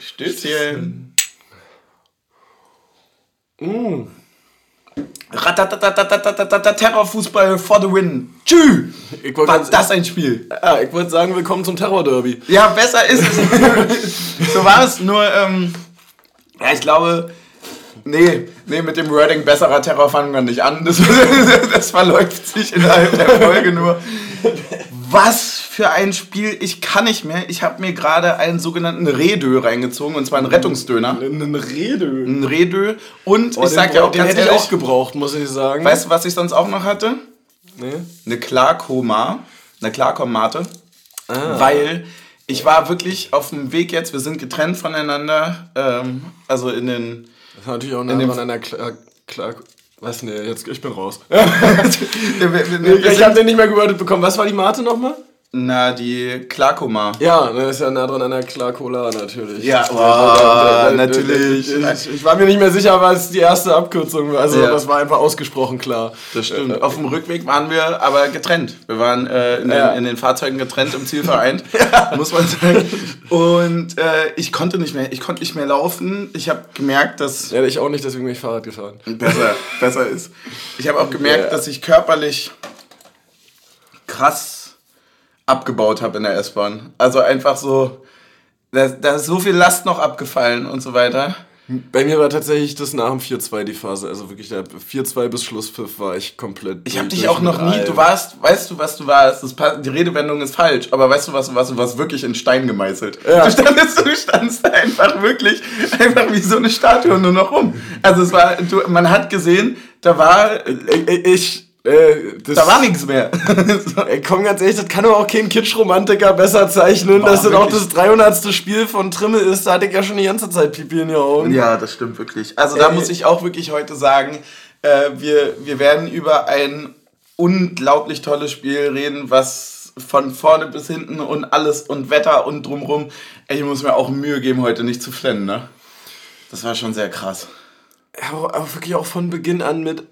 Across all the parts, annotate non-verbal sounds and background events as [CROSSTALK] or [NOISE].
Stößchen. Mm. Terrorfußball for the win. Tschüss! War das ein Spiel? Ja, ich wollte sagen, willkommen zum Terror-Derby. Ja, besser ist es. [LAUGHS] so war es, nur, ähm, ja, ich glaube, nee, nee, mit dem Wording besserer Terror fangen wir nicht an. Das, [LAUGHS] das verläuft sich innerhalb der Folge nur. Was für ein Spiel. Ich kann nicht mehr. Ich habe mir gerade einen sogenannten Redö reingezogen, und zwar einen Rettungsdöner. Eine Rede. Ein Redö. Und Oh, ich sag dir auch den ganz hätte ich ehrlich, auch gebraucht, muss ich sagen. weißt du, was ich sonst auch noch hatte? Nee? eine Klarkoma, eine Klarkommate, Ah. weil ich war wirklich auf dem Weg jetzt, wir sind getrennt voneinander, ähm, also in den... Das war natürlich auch nah In einer klar, klar, was nee, jetzt ich bin raus. [LAUGHS] [LAUGHS] ich habe den nicht mehr gewordet bekommen. Was war die Mate nochmal? Na, die Klarkoma. Ja, das ist ja nah dran an der Klar Cola natürlich. Ja, oh, der- natürlich. Ich, ich war mir nicht mehr sicher, was die erste Abkürzung war. Also Ja. das war einfach ausgesprochen klar. Das stimmt. Auf dem Rückweg waren wir aber getrennt. Wir waren äh, in, Ja. den, in den Fahrzeugen getrennt im Ziel vereint, [LAUGHS] muss man sagen. Und äh, ich konnte nicht mehr, ich konnte nicht mehr laufen. Ich habe gemerkt, dass Ja, ich auch nicht, deswegen bin ich Fahrrad gefahren. besser, besser ist. Ich habe auch gemerkt, dass ich körperlich krass abgebaut habe in der S-Bahn. Also einfach so, da, da ist so viel Last noch abgefallen und so weiter. Bei mir war tatsächlich das nach dem 4-2 die Phase. Also wirklich der 4-2 bis Schlusspfiff war ich komplett. Ich habe dich auch noch nie, du warst, weißt du, was du warst? Das, die Redewendung ist falsch, aber weißt du was, was, was wirklich in Stein gemeißelt? Ja. Du standest, du standst einfach wirklich, einfach wie so eine Statue nur noch rum. Also es war, du, man hat gesehen, da war, Ich, ich äh, das, da war nichts mehr. [LAUGHS] Ey, komm ganz ehrlich, das kann doch auch kein Kitsch-Romantiker besser zeichnen, Boah, dass das auch das 300. Spiel von Trimmel ist. Da hatte ich ja schon die ganze Zeit Pipi in die Augen. Ja, das stimmt wirklich. Also da Ey. muss ich auch wirklich heute sagen, äh, wir, wir werden über ein unglaublich tolles Spiel reden, was von vorne bis hinten und alles und Wetter und drumrum. Ey, ich muss mir auch Mühe geben, heute nicht zu flennen, ne? Das war schon sehr krass. Ja, aber wirklich auch von Beginn an mit.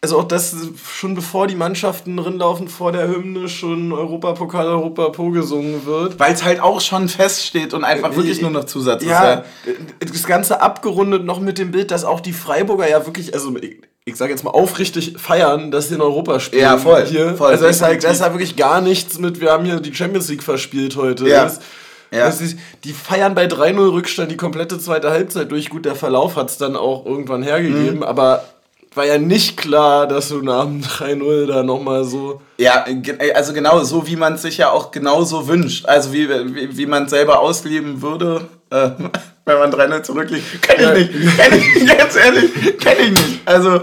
Also auch das schon bevor die Mannschaften drin laufen, vor der Hymne schon Europapokal, Europapo gesungen wird. Weil es halt auch schon feststeht und einfach wirklich nur noch Zusatz ist. Ja, das Ganze abgerundet noch mit dem Bild, dass auch die Freiburger ja wirklich, also ich, ich sage jetzt mal aufrichtig feiern, dass sie in Europa spielen. Ja, voll, Hier. voll, also da ist, halt, definitiv. da ist halt wirklich gar nichts mit, wir haben hier die Champions League verspielt heute. Ja. Das, Ja. das ist, die feiern bei 3-0 Rückstand die komplette zweite Halbzeit durch. Gut, der Verlauf hat es dann auch irgendwann hergegeben, Mhm. aber war ja nicht klar, dass du nach dem 3-0 da nochmal so... Ja, ge- also genau so, wie man es sich ja auch genauso wünscht. Also wie, wie, wie man es selber ausleben würde, äh, [LAUGHS] wenn man 3-0 zurückliegt. Kenn ich nicht. Kenn ich, [LAUGHS] ganz ehrlich, kenn ich nicht. Also,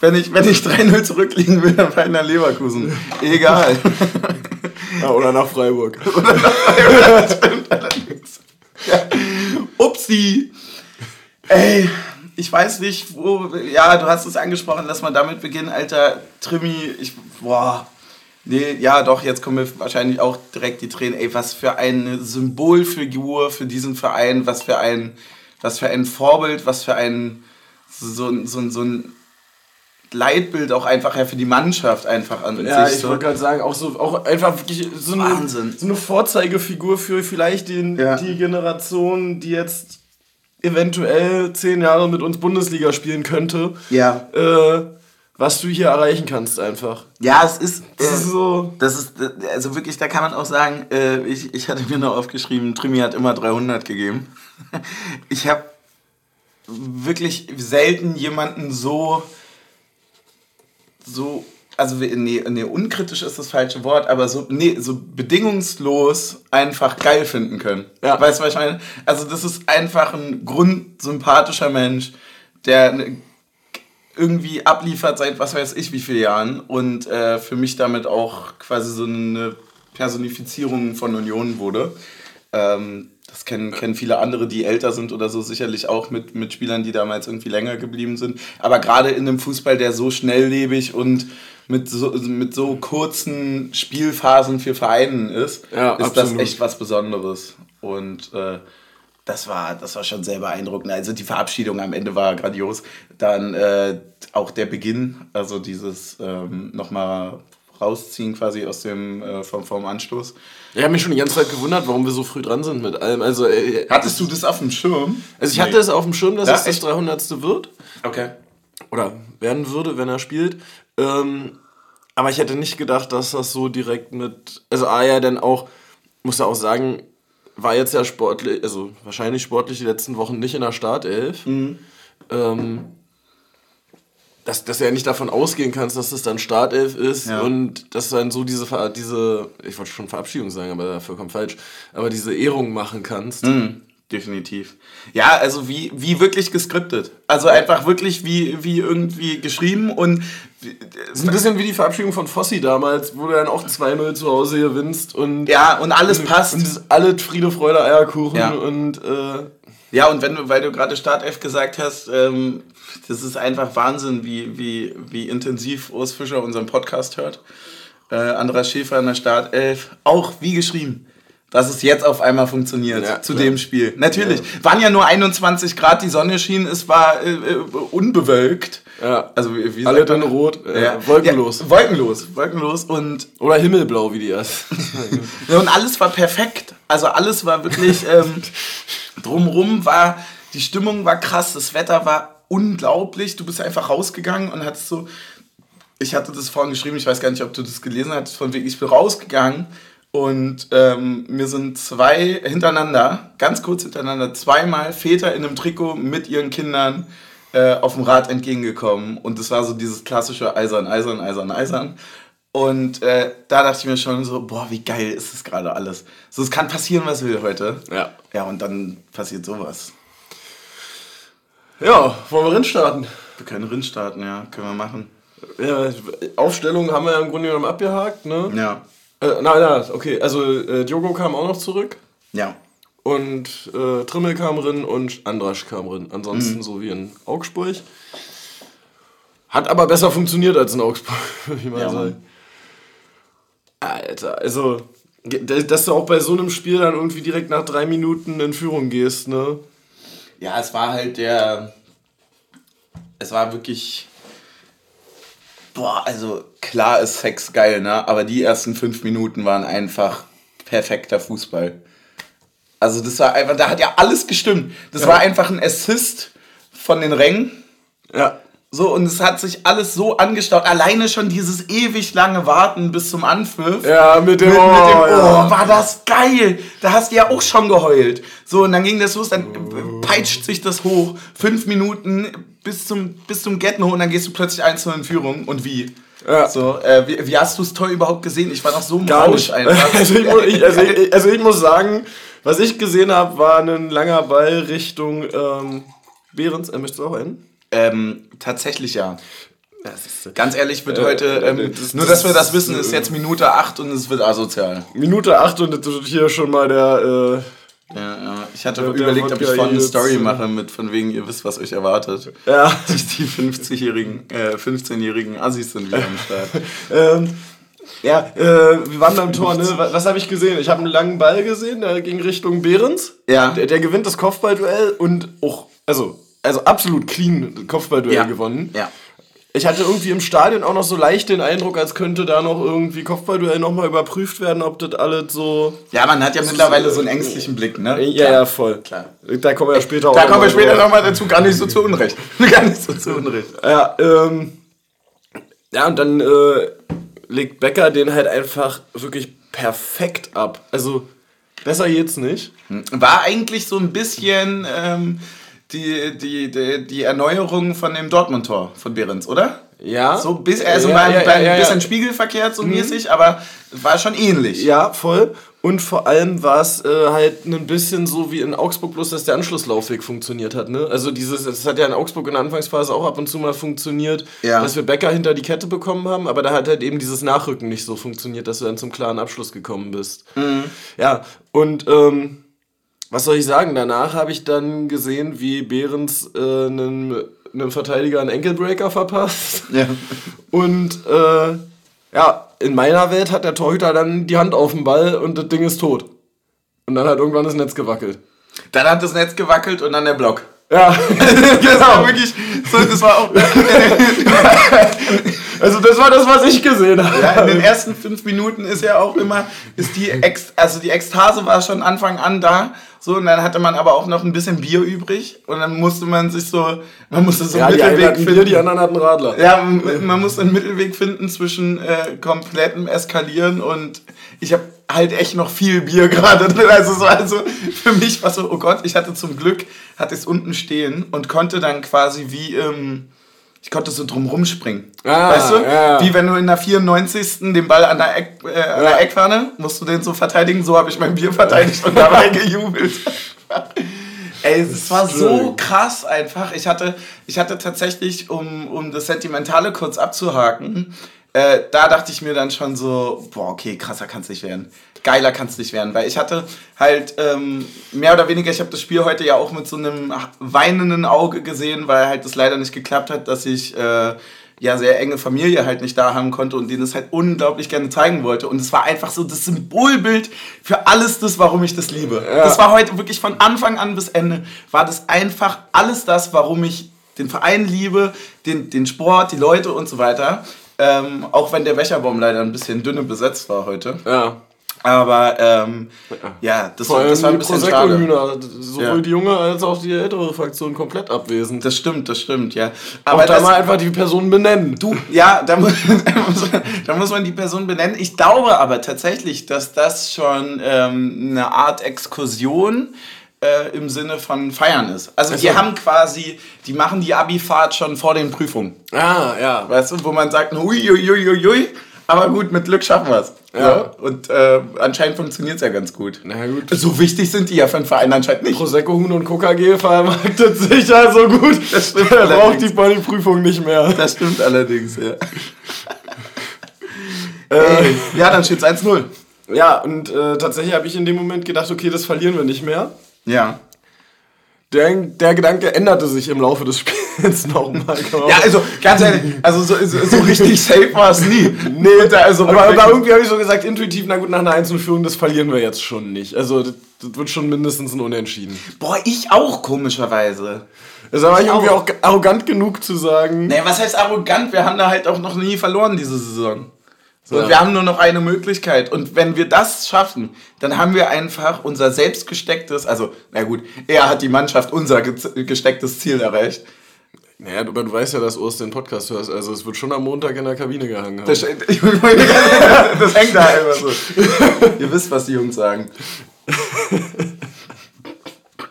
wenn ich, wenn ich 3-0 zurückliegen will, dann bei einer Leverkusen. Egal. [LAUGHS] Ja, oder nach Freiburg. das stimmt allerdings. Ja. Upsi. Ey, ich weiß nicht, wo. Ja, du hast es angesprochen, lass mal damit beginnen, Alter. Trimi, ich. Boah. Nee, ja, doch, jetzt kommen mir wahrscheinlich auch direkt die Tränen. Ey, was für eine Symbolfigur für diesen Verein, was für ein, was für ein Vorbild, was für ein, so, ein- so, ein- so ein Leitbild auch einfach ja für die Mannschaft einfach an Ja, sich. ich so. wollte gerade sagen, auch so auch einfach wirklich so eine, Wahnsinn. so eine Vorzeigefigur für vielleicht den, Ja. die Generation, die jetzt eventuell zehn Jahre mit uns Bundesliga spielen könnte. Ja. Äh, was du hier erreichen kannst einfach. Ja, es ist. Das äh, ist so. Das ist, also wirklich, da kann man auch sagen, äh, ich, ich hatte mir noch aufgeschrieben, Trimi hat immer 300 gegeben. [LAUGHS] Ich habe wirklich selten jemanden so, so, also nee, nee, unkritisch ist das falsche Wort, aber so, nee, so bedingungslos einfach geil finden können. Ja. Weißt du, was ich meine? Also das ist einfach ein grundsympathischer Mensch, der irgendwie abliefert seit was weiß ich wie vielen Jahren und äh, für mich damit auch quasi so eine Personifizierung von Union wurde. Ähm, das kennen, kennen viele andere, die älter sind oder so, sicherlich auch mit, mit Spielern, die damals irgendwie länger geblieben sind. Aber gerade in einem Fußball, der so schnelllebig und mit so, mit so kurzen Spielphasen für Vereinen ist, Ja, ist das absolut. echt was Besonderes. Und äh, das war, das war schon sehr beeindruckend. Also die Verabschiedung am Ende war grandios. Dann äh, auch der Beginn, also dieses ähm, nochmal rausziehen quasi aus dem äh, vom, vom Anstoß. Ich habe mich schon die ganze Zeit gewundert, warum wir so früh dran sind mit allem. Also, äh, Hattest du das auf dem Schirm? Also ich hatte es auf dem Schirm, dass Ja, es das echt? 300. wird. Okay. Oder werden würde, wenn er spielt. Ähm, aber ich hätte nicht gedacht, dass das so direkt mit... Also A ja dann auch, muss ja auch sagen, war jetzt ja sportlich, also wahrscheinlich sportlich die letzten Wochen nicht in der Startelf. Mhm. Ähm, dass, dass du ja nicht davon ausgehen kannst, dass das dann Startelf ist Ja. und dass du dann so diese, diese, ich wollte schon Verabschiedung sagen, aber vollkommen falsch, aber diese Ehrung machen kannst. Mhm, definitiv. Ja, also wie, wie wirklich geskriptet. Also einfach wirklich wie, wie irgendwie geschrieben und Das ist ein bisschen wie die Verabschiedung von Fossi damals, wo du dann auch 2-0 zu Hause gewinnst und ja, und alles passt. Und es alle Friede, Freude, Eierkuchen Ja. und äh, Ja, und wenn du, weil du gerade Startelf gesagt hast, ähm, das ist einfach Wahnsinn, wie, wie, wie intensiv Urs Fischer unseren Podcast hört. Äh, Andras Schäfer in der Startelf, auch wie geschrieben, dass es jetzt auf einmal funktioniert Ja, zu klar. dem Spiel. Natürlich, waren ja nur 21 Grad, die Sonne schien, es war äh, äh, unbewölkt. ja. Also wie, wie alle dann rot, äh, Ja. wolkenlos. Ja, wolkenlos, wolkenlos und Oder himmelblau, wie die erst. [LAUGHS] ja, und alles war perfekt. Also alles war wirklich ähm, [LAUGHS] drumrum war die Stimmung war krass, das Wetter war unglaublich. Du bist einfach rausgegangen und hattest so ich hatte das vorhin geschrieben, ich weiß gar nicht, ob du das gelesen hast, von wegen ich bin rausgegangen und ähm, mir sind zwei hintereinander, ganz kurz hintereinander, zweimal Väter in einem Trikot mit ihren Kindern äh, auf dem Rad entgegengekommen und das war so dieses klassische Eisern, Eisern, Eisern, Eisern. Und äh, da dachte ich mir schon so, boah, wie geil ist das gerade alles. So, es kann passieren, was will heute. ja. Ja, und dann passiert sowas. Ja, wollen wir rinstarten? Wir können Rind starten, ja, können wir machen. Ja, Aufstellung haben wir ja im Grunde genommen abgehakt, ne? Ja, Äh, nein, nein, okay. Also äh, Diogo kam auch noch zurück ja. und äh, Trimmel kam rein und Andrasch kam rein. Ansonsten so wie in Augsburg. Hat aber besser funktioniert als in Augsburg, würde ich mal Ja, sagen. Alter, also, dass du auch bei so einem Spiel dann irgendwie direkt nach drei Minuten in Führung gehst, ne? Ja, es war halt der. Es war wirklich. Boah, also klar ist Sex geil, ne? Aber die ersten fünf Minuten waren einfach perfekter Fußball. Also das war einfach, da hat ja alles gestimmt. Das war einfach ein Assist von den Rängen. Ja. So, und es hat sich alles so angestaut. Alleine schon dieses ewig lange Warten bis zum Anpfiff. Ja, mit dem, Mit, mit dem oh, oh, ja. war das geil. Da hast du ja auch schon geheult. So, und dann ging das los, dann peitscht sich das hoch. Fünf Minuten bis zum, bis zum Get No und dann gehst du plötzlich 1 in Führung. Und wie? Ja. So, äh, wie, wie hast du es toll überhaupt gesehen? Ich war noch so Gar Rausch einfach. [LAUGHS] Also ich, ich, also, [LAUGHS] ich, also ich muss sagen, was ich gesehen habe, war ein langer Ball Richtung ähm, Behrens. Er möchte auch enden. ähm, tatsächlich ja. Ganz ehrlich wird Äh, heute, ähm, äh, das- nur dass wir das wissen, ist jetzt Minute 8 und es wird asozial. Minute 8 und hier schon mal der. Ja, ja. Ich hatte der überlegt, ob ich vorhin eine Story äh, mache, mit von wegen, ihr wisst, was euch erwartet. Ja. [LAUGHS] Die, die 50-jährigen, äh, 15-jährigen Assis sind wieder am Start. [LAUGHS] Ähm, ja, äh, wir waren beim Tor, ne? Was, was habe ich gesehen? Ich habe einen langen Ball gesehen, der ging Richtung Behrens. Ja. Der, der gewinnt das Kopfballduell und auch, also, also absolut clean Kopfballduell Ja. gewonnen. Ja. Ich hatte irgendwie im Stadion auch noch so leicht den Eindruck, als könnte da noch irgendwie Kopfballduell nochmal überprüft werden, ob das alles so. Ja, man hat ja mittlerweile so einen ängstlichen Blick, ne? Ja, ja, voll. Klar. Da kommen wir ja später Da auch kommen wir später nochmal dazu, gar nicht so zu Unrecht. [LAUGHS] gar nicht so zu Unrecht. Ja, ähm. Ja, und dann äh, legt Becker den halt einfach wirklich perfekt ab. Also, besser geht's nicht. War eigentlich so ein bisschen ähm, die, die, die, die Erneuerung von dem Dortmund-Tor von Behrens, oder? Ja. So bis, also ja, mal ja, ein ja, ja, bisschen spiegelverkehrt so mäßig, aber war schon ähnlich. Ja, voll. Und vor allem war es äh, halt ein bisschen so wie in Augsburg, bloß dass der Anschlusslaufweg funktioniert hat. Ne? Also dieses, das hat ja in Augsburg in der Anfangsphase auch ab und zu mal funktioniert, Ja. dass wir Becker hinter die Kette bekommen haben, aber da hat halt eben dieses Nachrücken nicht so funktioniert, dass du dann zum klaren Abschluss gekommen bist. Ja, und ähm, was soll ich sagen? Danach habe ich dann gesehen, wie Behrens äh, einem, einem Verteidiger einen Enkelbreaker verpasst. Ja. [LAUGHS] Und äh, ja, in meiner Welt hat der Torhüter dann die Hand auf den Ball und das Ding ist tot. Und dann hat irgendwann das Netz gewackelt. Dann hat das Netz gewackelt und dann der Block. Ja, [LAUGHS] Das war wirklich, so, das war auch. [LAUGHS] Also das war das, was ich gesehen habe. Ja, in den ersten fünf Minuten ist ja auch immer, ist die Ex, also die Ekstase war schon Anfang an da. So, und dann hatte man aber auch noch ein bisschen Bier übrig. Und dann musste man sich so, man musste so Ja, einen die einen Mittelweg hatten finden. Bier, die anderen hatten Radler. Ja, man muss einen Mittelweg finden zwischen äh, komplettem Eskalieren und ich habe halt echt noch viel Bier [LAUGHS] gerade drin. Also so, also für mich war so, oh Gott, ich hatte zum Glück, hatte es unten stehen und konnte dann quasi wie, ähm, ich konnte so drum rumspringen. Ah, weißt du? ja. Wie wenn du in der 94. den Ball an der, Eck, äh, an der Eckfahne, musst du den so verteidigen, so habe ich mein Bier verteidigt und dabei [LAUGHS] gejubelt. Ey, es war so krass einfach. Ich hatte, ich hatte tatsächlich, um, um das Sentimentale kurz abzuhaken, äh, da dachte ich mir dann schon so, boah, okay, krasser kann es nicht werden. Geiler kann es nicht werden. Weil ich hatte halt ähm, mehr oder weniger, ich habe das Spiel heute ja auch mit so einem weinenden Auge gesehen, weil halt das leider nicht geklappt hat, dass ich äh, ja sehr enge Familie halt nicht da haben konnte und denen es halt unglaublich gerne zeigen wollte. Und es war einfach so das Symbolbild für alles das, warum ich das liebe. Das war heute wirklich von Anfang an bis Ende, war das einfach alles das, warum ich den Verein liebe, den, den Sport, die Leute und so weiter. Ähm, auch wenn der Wächerbaum leider ein bisschen dünne besetzt war heute. Ja. Aber ähm, ja, das, Vor war- allem das war ein bisschen schade. Prosecco-Hühner, sowohl Ja. die junge als auch die ältere Fraktion komplett abwesend. Das stimmt, das stimmt, ja. Aber da mal einfach die Person benennen. Du, ja, da [LAUGHS] muss, da, muss, man die Person benennen. Ich glaube aber tatsächlich, dass das schon ähm, eine Art Exkursion äh, im Sinne von Feiern ist. Also die so. haben quasi, die machen die Abifahrt schon vor den Prüfungen. Ah, ja. Weißt du, wo man sagt, ui, ui, ui, ui, ui, aber gut, mit Glück schaffen wir es. Ja. Und äh, anscheinend funktioniert es ja ganz gut. Na gut. So wichtig sind die ja für einen Verein anscheinend nicht. Prosecco, Huhn und Coca-G vermarktet sich also gut. [LAUGHS] Das stimmt Er braucht die Bodyprüfung nicht mehr. Das stimmt allerdings, ja. [LAUGHS] Ey, ja, dann steht es 1-0. Ja, und äh, tatsächlich habe ich in dem Moment gedacht, okay, das verlieren wir nicht mehr. Ja. Der, der Gedanke änderte sich im Laufe des Spiels nochmal. Ja, also ganz ehrlich, also so, so, so richtig [LAUGHS] safe war es nie. Nee, da, also aber, aber irgendwie habe ich so gesagt, intuitiv, na gut, nach einer Einzelführung, das verlieren wir jetzt schon nicht. Also das, das wird schon mindestens ein Unentschieden. boah, ich auch komischerweise. Also war ich Ich irgendwie auch. auch arrogant genug zu sagen, Nee, was heißt arrogant? Wir haben da halt auch noch nie verloren diese Saison. So, Ja. Wir haben nur noch eine Möglichkeit. Und wenn wir das schaffen, dann haben wir einfach unser selbst gestecktes, also, na gut, er hat die Mannschaft unser ge- gestecktes Ziel erreicht. Naja, aber du weißt ja, dass Urs den Podcast hörst, also es wird schon am Montag in der Kabine gehangen. Das, [LAUGHS] das hängt da einfach so. [LAUGHS] Ihr wisst, was die Jungs sagen. [LAUGHS]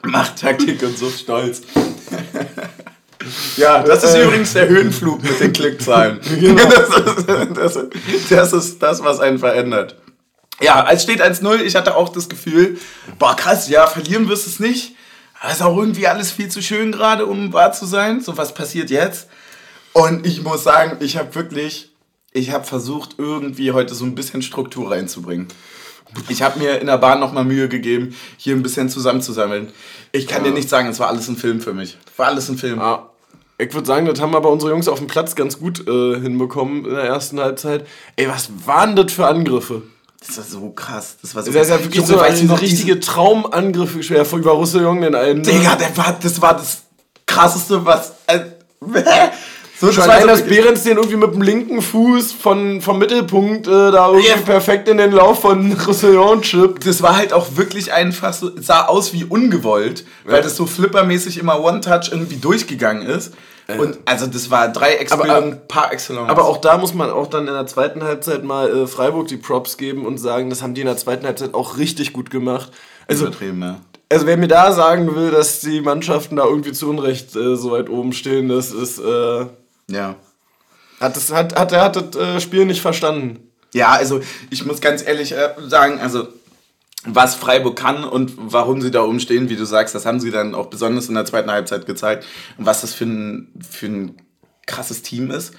Machttaktik und so stolz. Ja, das ist Äh. übrigens der Höhenflug mit den Klickzahlen. Genau. Das, ist, das, ist, das ist das, was einen verändert. Ja, es steht 1-0. Ich hatte auch das Gefühl, boah, krass, ja, verlieren wirst du es nicht. Aber ist auch irgendwie alles viel zu schön gerade, um wahr zu sein. So, was passiert jetzt? Und ich muss sagen, ich habe wirklich, ich habe versucht, irgendwie heute so ein bisschen Struktur reinzubringen. Ich habe mir in der Bahn nochmal Mühe gegeben, hier ein bisschen zusammenzusammeln. Ich kann dir nicht sagen, es war alles ein Film für mich. War alles ein Film. Ja. Ich würde sagen, das haben aber unsere Jungs auf dem Platz ganz gut äh, hinbekommen in der ersten Halbzeit. Ey, was waren das für Angriffe? Das war so krass. Das war so Das ist ja wirklich Junge, so ein richtige Traumangriffe schwer von über Russe Jungen den einen. ne? Digga, der war, das war das krasseste, was. Äh, [LAUGHS] so, Schon war allein, so- dass Behrens den irgendwie mit dem linken Fuß von, vom Mittelpunkt äh, da irgendwie Ja. perfekt in den Lauf von [LAUGHS] Roussillon chippt. das war halt auch wirklich einfach so, sah aus wie ungewollt, weil das so flippermäßig immer One-Touch irgendwie durchgegangen ist. Und also das war Dreiecksbildung par excellence. Aber auch da muss man auch dann in der zweiten Halbzeit mal äh, Freiburg die Props geben und sagen, das haben die in der zweiten Halbzeit auch richtig gut gemacht. Also, übertrieben, ja. also wer mir da sagen will, dass die Mannschaften da irgendwie zu Unrecht äh, so weit oben stehen, das ist, äh, Ja. hat, das, hat, hat, er hat das äh, Spiel nicht verstanden. Ja, also ich muss ganz ehrlich äh, sagen, also was Freiburg kann und warum sie da oben stehen, wie du sagst, das haben sie dann auch besonders in der zweiten Halbzeit gezeigt. Und was das für ein, für ein krasses Team ist.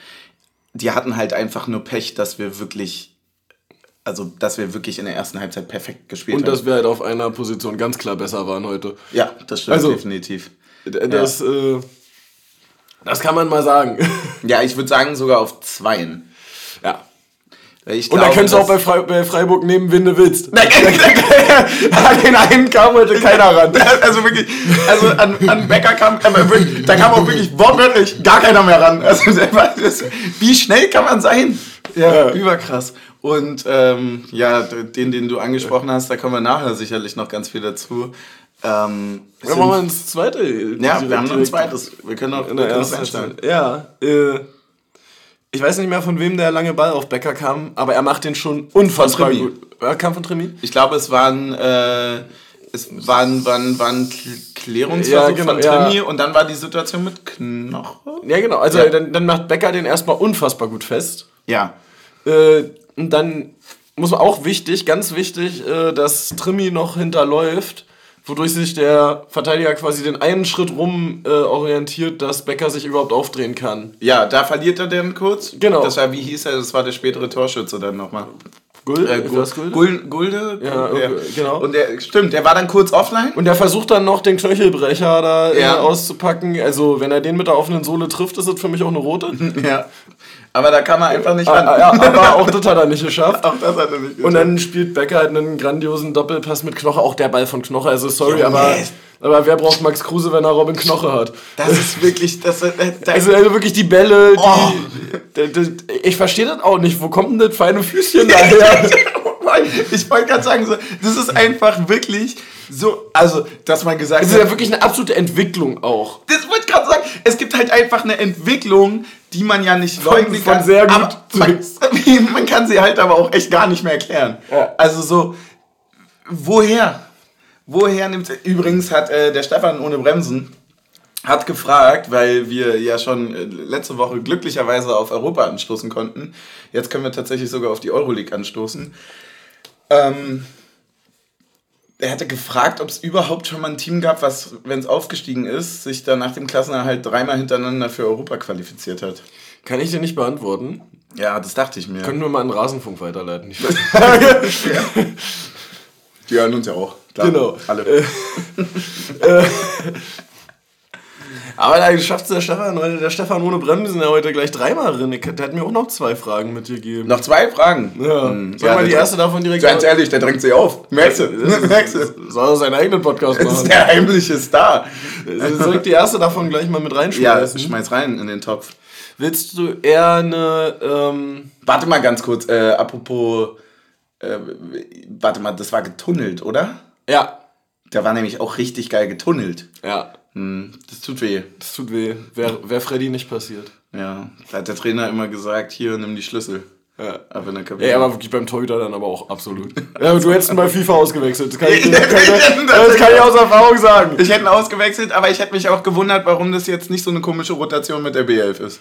Die hatten halt einfach nur Pech, dass wir wirklich, also dass wir wirklich in der ersten Halbzeit perfekt gespielt Und haben. dass wir halt auf einer Position ganz klar besser waren heute. ja, das stimmt Also- definitiv. Das, äh, das kann man mal sagen. [LAUGHS] Ja, ich würde sagen sogar auf Zweien. Ich und dann kannst du auch bei, Fre bei, Freiburg nehmen, wenn du willst. Nein, [LAUGHS] [LAUGHS] an den einen kam heute keiner ran. Also wirklich, also an, an Becker kam, da kam auch wirklich wortwörtlich gar keiner mehr ran. Also wie schnell kann man sein? Ja, überkrass. Und ähm, ja, den, den du angesprochen hast, da kommen wir nachher sicherlich noch ganz viel dazu. Ähm, ja, machen wir ins zweite. Ja, wir haben noch ein zweites. Wir können auch in der ersten. Ja, äh, ich weiß nicht mehr, von wem der lange Ball auf Becker kam, aber er macht den schon unfassbar gut. Er kam von Tremi? Ich glaube, es waren, äh, es waren, waren, waren Klärungsversuch ja, genau, von Tremi ja. und dann war die Situation mit Knoche. Ja, genau. Also ja. Dann, dann macht Becker den erstmal unfassbar gut fest. Ja. Äh, und dann muss man auch wichtig, ganz wichtig, äh, dass Trimi noch hinterläuft wodurch sich der Verteidiger quasi den einen Schritt rum äh, orientiert, dass Becker sich überhaupt aufdrehen kann. Ja, da verliert er dann kurz. Genau. Das war, wie hieß er, das war der spätere Torschütze dann nochmal. Gulde? Äh, Gulde? Gulde? Ja, ja, genau. Und der, stimmt, der war dann kurz offline. Und der versucht dann noch den Knöchelbrecher da ja. auszupacken. Also, wenn er den mit der offenen Sohle trifft, ist das für mich auch eine rote. [LAUGHS] ja. Aber da kann er einfach nicht ran. Ah, ja, aber auch das hat er nicht geschafft. auch das hat er nicht geschafft. Und dann spielt Becker halt einen grandiosen Doppelpass mit Knoche. Auch der Ball von Knoche. Also, sorry, aber. Aber wer braucht Max Kruse, wenn er Robin Knoche hat? Das ist wirklich. Das, äh, das also, also wirklich die Bälle, die, oh. die, die, ich verstehe das auch nicht. Wo kommt denn das feine Füßchen [LAUGHS] daher? ich wollte gerade sagen, das ist einfach wirklich so, also, dass man gesagt hat. Es ist ja wirklich eine absolute Entwicklung auch. Das wollte ich gerade sagen. Es gibt halt einfach eine Entwicklung, die man ja nicht leugnen kann. Von sehr gut man, [LAUGHS] man, kann sie halt aber auch echt gar nicht mehr erklären. Ja. Also so, woher? Woher nimmt Übrigens hat äh, der Stefan ohne Bremsen hat gefragt, weil wir ja schon äh, letzte Woche glücklicherweise auf Europa anstoßen konnten. Jetzt können wir tatsächlich sogar auf die Euroleague anstoßen. Ähm, er hatte gefragt, ob es überhaupt schon mal ein Team gab, was, wenn es aufgestiegen ist, sich dann nach dem Klassenerhalt dreimal hintereinander für Europa qualifiziert hat. Kann ich dir nicht beantworten. Ja, das dachte ich mir. Können wir mal einen Rasenfunk weiterleiten. [LAUGHS] Die hören uns ja auch. Klar. Genau. Alle. Äh, [LAUGHS] äh, aber da schafft es der Stefan der Stefan ohne Bremsen ja heute gleich dreimal drin. Der hat mir auch noch zwei Fragen mit dir gegeben. Noch zwei Fragen? Ja. Hm. Sag ja, mal die erste davon direkt. Ganz ehrlich, der drängt sich auf. Merkst du? [LAUGHS] Merkst du? Soll er seinen eigenen Podcast machen? Das ist der heimliche Star. Soll ich die erste davon gleich mal mit reinschmeißen? Ja, schmeiß rein in den Topf. Willst du eher eine. Ähm warte mal ganz kurz, äh, apropos. Äh, warte mal, das war getunnelt, oder? Ja. Der war nämlich auch richtig geil getunnelt. Ja. Hm, das tut weh. Das tut weh. Wäre wär Freddy nicht passiert. Ja, da hat der Trainer immer gesagt, hier, nimm die Schlüssel. Ja. Aber, in der ja, aber wirklich beim Torhüter dann aber auch absolut. [LAUGHS] ja, du hättest ihn bei FIFA ausgewechselt. Das kann ich, [LAUGHS] das kann, das kann ich aus Erfahrung sagen. Ich hätte ihn ausgewechselt, aber ich hätte mich auch gewundert, warum das jetzt nicht so eine komische Rotation mit der B11 ist.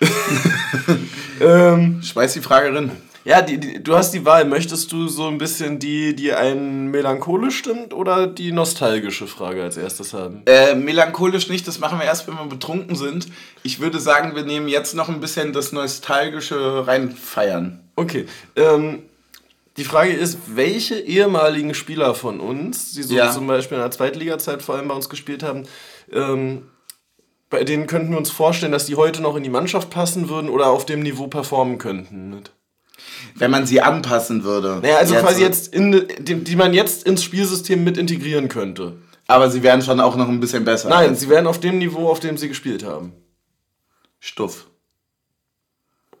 [LAUGHS] ähm, ich weiß die Frage drin. Ja, die, die, du hast die Wahl. Möchtest du so ein bisschen die, die einen melancholisch stimmt oder die nostalgische Frage als erstes haben? Äh, melancholisch nicht, das machen wir erst, wenn wir betrunken sind. Ich würde sagen, wir nehmen jetzt noch ein bisschen das Nostalgische reinfeiern. Okay. Ähm, die Frage ist, welche ehemaligen Spieler von uns, die so ja. zum Beispiel in der Zweitliga-Zeit vor allem bei uns gespielt haben, ähm, bei denen könnten wir uns vorstellen, dass die heute noch in die Mannschaft passen würden oder auf dem Niveau performen könnten? Nicht? Wenn man sie anpassen würde. Naja, also jetzt. quasi jetzt, in, die, die man jetzt ins Spielsystem mit integrieren könnte. Aber sie wären schon auch noch ein bisschen besser. Nein, sie wären auf dem Niveau, auf dem sie gespielt haben. Stuff.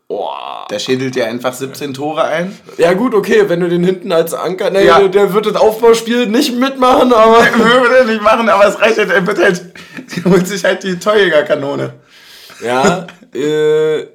Oh. Der schädelt dir einfach 17 Tore ein. Ja gut, okay, wenn du den hinten als Anker... Nee, ja. der, der, wird das Aufbauspiel nicht mitmachen, aber... [LAUGHS] Der würde nicht machen, aber es reicht halt, er wird halt... [LAUGHS] Er holt sich halt die Torjägerkanone. Ja, äh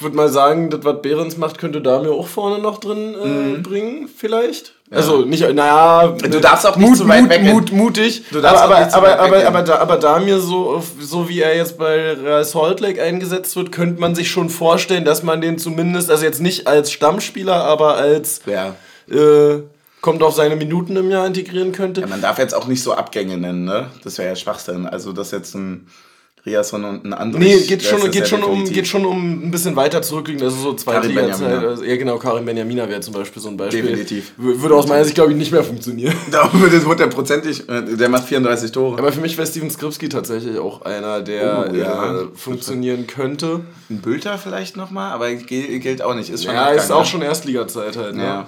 ich würde mal sagen, das, was Behrens macht, könnte da mir auch vorne noch drin äh, mhm. bringen, vielleicht. Ja. Also nicht, naja. Du darfst auch nicht Mut, zu weit Mut, weg. Mut, mutig. Du darfst aber, aber, aber, aber, aber, da, aber da mir so, so wie er jetzt bei Salt Lake eingesetzt wird, könnte man sich schon vorstellen, dass man den zumindest, also jetzt nicht als Stammspieler, aber als ja. äh, kommt auf seine Minuten im Jahr integrieren könnte. Ja, man darf jetzt auch nicht so Abgänge nennen, ne? Das wäre ja Schwachsinn. Also das jetzt ein Riasson und ein anderes. Nee, geht schon, geht, schon um, geht schon um ein bisschen weiter zurückliegend, also so Zweitliga-Zeit. Also, ja, genau, Karim Benjamina wäre zum Beispiel so ein Beispiel. Definitiv. Würde aus meiner Sicht, glaube ich, nicht mehr funktionieren. [LAUGHS] Da würde hundertprozentig, äh, der macht 34 Tore. Aber für mich wäre Steven Skripski tatsächlich auch einer, der Oh, ja. äh, funktionieren könnte. Ein Bülter vielleicht nochmal, aber gilt auch nicht. Ist schon Ja, ist auch ne? schon Erstliga-Zeit halt. Ne? Ja.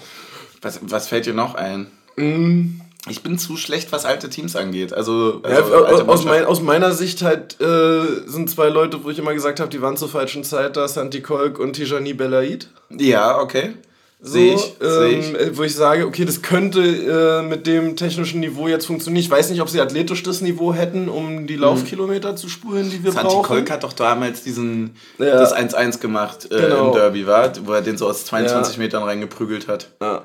Was, was fällt dir noch ein? Mm. Ich bin zu schlecht, was alte Teams angeht. Also, Ja, also aus, alte aus, mein, aus meiner Sicht halt äh, sind zwei Leute, wo ich immer gesagt habe, die waren zur falschen Zeit da, Santi Kolk und Tijani Belaid. Ja, okay. Sehe ich, So, sehe ähm, ich. äh, Wo ich sage, okay, das könnte äh, mit dem technischen Niveau jetzt funktionieren. Ich weiß nicht, ob sie athletisch das Niveau hätten, um die Laufkilometer zu spulen, die wir Mhm. Santi brauchen. Kolk hat doch damals diesen, Ja. das 1-1 gemacht äh, Genau. im Derby, war, wo er den so aus 22 Ja. Metern reingeprücket hat. Ja.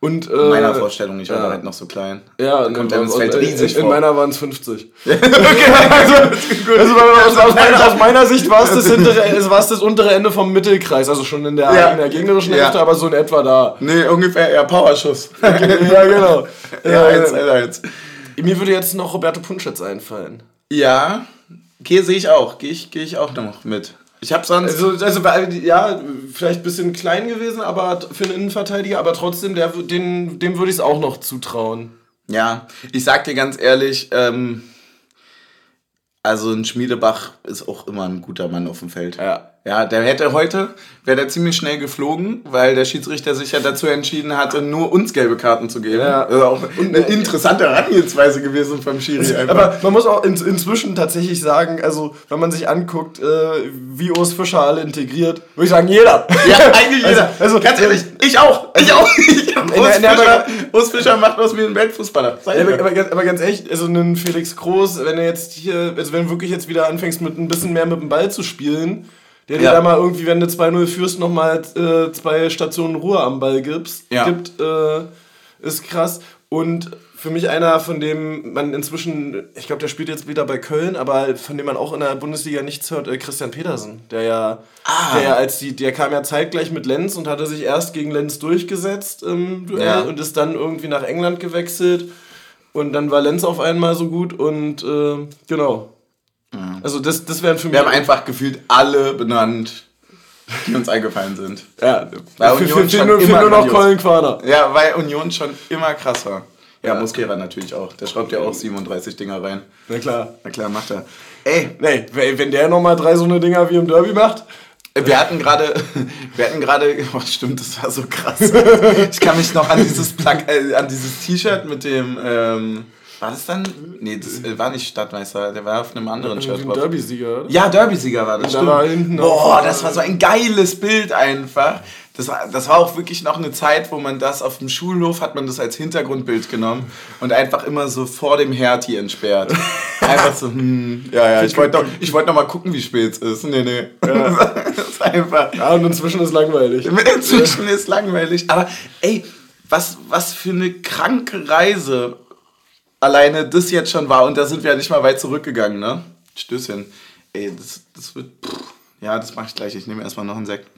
Und, äh, In meiner Vorstellung, ich war ja. halt noch so klein. Ja, Da kommt in, ins Feld in, riesig in vor. meiner waren es 50. [LAUGHS] Also aus, aus, meiner, aus meiner Sicht war es das, [LAUGHS] hintere, es war es das untere Ende vom Mittelkreis, also schon in der, Ja. in der gegnerischen Ja. Hälfte, aber so in etwa da. Nee, ungefähr eher Powerschuss. [LAUGHS] ja, genau. ja, Äh, 1 1 mir würde jetzt noch Roberto Punschetz einfallen. Ja, okay, sehe ich auch. Gehe ich, geh ich auch noch mit. Ich habe sonst. Also, also ja, vielleicht ein bisschen klein gewesen, aber für einen Innenverteidiger, aber trotzdem, der, den, dem würde ich es auch noch zutrauen. Ja, ich sag dir ganz ehrlich, ähm, also ein Schmiedebach ist auch immer ein guter Mann auf dem Feld. Ja. Ja, der hätte heute, wäre der ziemlich schnell geflogen, weil der Schiedsrichter sich ja dazu entschieden hatte, nur uns gelbe Karten zu geben. Ja. Also auch eine interessante Herangehensweise gewesen vom Schiri einfach. Aber man muss auch in, inzwischen tatsächlich sagen, also wenn man sich anguckt, äh, wie Urs Fischer alle integriert, würde ich sagen, jeder. ja, [LAUGHS] eigentlich jeder. Also, ganz ehrlich, ich auch. Ich auch. Ich hab In Urs, der- Fischer, Urs Fischer macht aus mir einen Weltfußballer. Ja, ich aber, aber, ganz- aber ganz ehrlich, also ein Felix Groß, wenn er jetzt hier, also wenn du wirklich jetzt wieder anfängst mit ein bisschen mehr mit dem Ball zu spielen, der dir Ja. da mal irgendwie, wenn du 2-0 führst, nochmal äh, zwei Stationen Ruhe am Ball gibst, Ja. gibt, äh, ist krass. Und für mich einer, von dem man inzwischen, ich glaube, der spielt jetzt wieder bei Köln, aber von dem man auch in der Bundesliga nichts hört, äh, Christian Petersen, der ja, Ah. der ja als die, der kam ja zeitgleich mit Lenz und hatte sich erst gegen Lenz durchgesetzt im Duell Ja. und ist dann irgendwie nach England gewechselt. Und dann war Lenz auf einmal so gut und äh, genau. Also das, das wären für mich. Wir haben einfach gefühlt alle benannt, die uns eingefallen sind. ja, Bei für, Union für, für, schon nur, für immer nur noch. Colin Quader. Ja, weil Union schon immer krass war. Ja, Ja. Muskera natürlich auch. Der schraubt ja auch 37 Dinger rein. Na klar. Na klar, macht er. Ey, Nee, wenn wenn der nochmal drei so eine Dinger wie im Derby macht. wir hatten gerade, [LAUGHS] wir hatten gerade, [LAUGHS] oh, stimmt, das war so krass. Ich kann mich noch an dieses Plug, äh, an dieses T-Shirt mit dem, ähm, war das dann? Nee, das äh, war nicht Stadtmeister, der war auf einem anderen Shirt drauf. Derby-Sieger, oder? Ja, Derby-Sieger war das, da stimmt. war hinten Boah, das war so ein geiles Bild einfach. Das war, das war auch wirklich noch eine Zeit, wo man das auf dem Schulhof hat man das als Hintergrundbild genommen und einfach immer so vor dem Hertie entsperrt. [LAUGHS] Einfach so, hm, ja, ja, ich wollte noch, ich wollte noch mal gucken, wie spät es ist. Nee, nee. [LAUGHS] das ist einfach. Ja, und inzwischen ist langweilig. [LAUGHS] Inzwischen ist langweilig. Aber ey, was, was für eine kranke Reise alleine das jetzt schon war. Und da sind wir ja nicht mal weit zurückgegangen, ne? Stößchen. Ey, das, das wird. Pff, ja, das mache ich gleich. Ich nehme erstmal noch einen Sekt.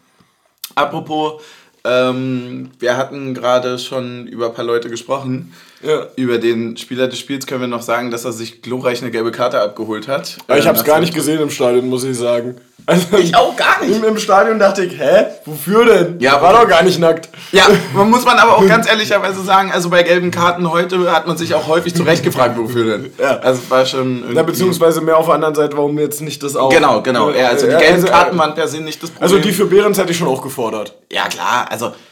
Apropos, ähm, wir hatten gerade schon über ein paar Leute gesprochen. Ja. Über den Spieler des Spiels können wir noch sagen, dass er sich glorreich eine gelbe Karte abgeholt hat. Aber ich Äh, hab's nach gar nicht gesehen im Stadion, muss ich sagen. Also, Ich auch gar nicht. Im, Im Stadion dachte ich, hä? Wofür denn? Ja, war doch gar nicht nackt. Ja, man muss man aber auch [LAUGHS] ganz ehrlicherweise sagen, also bei gelben Karten heute hat man sich auch häufig zu Recht gefragt, wofür denn. [LAUGHS] Ja. Also es war schon irgendwie... Ja, beziehungsweise mehr auf der anderen Seite, warum jetzt nicht das auch? Genau, genau. Ja, also die Ja, gelben also, Karten waren per se nicht das Problem. Also die für Behrens hätte ich schon auch gefordert. Ja, klar, also... [LAUGHS]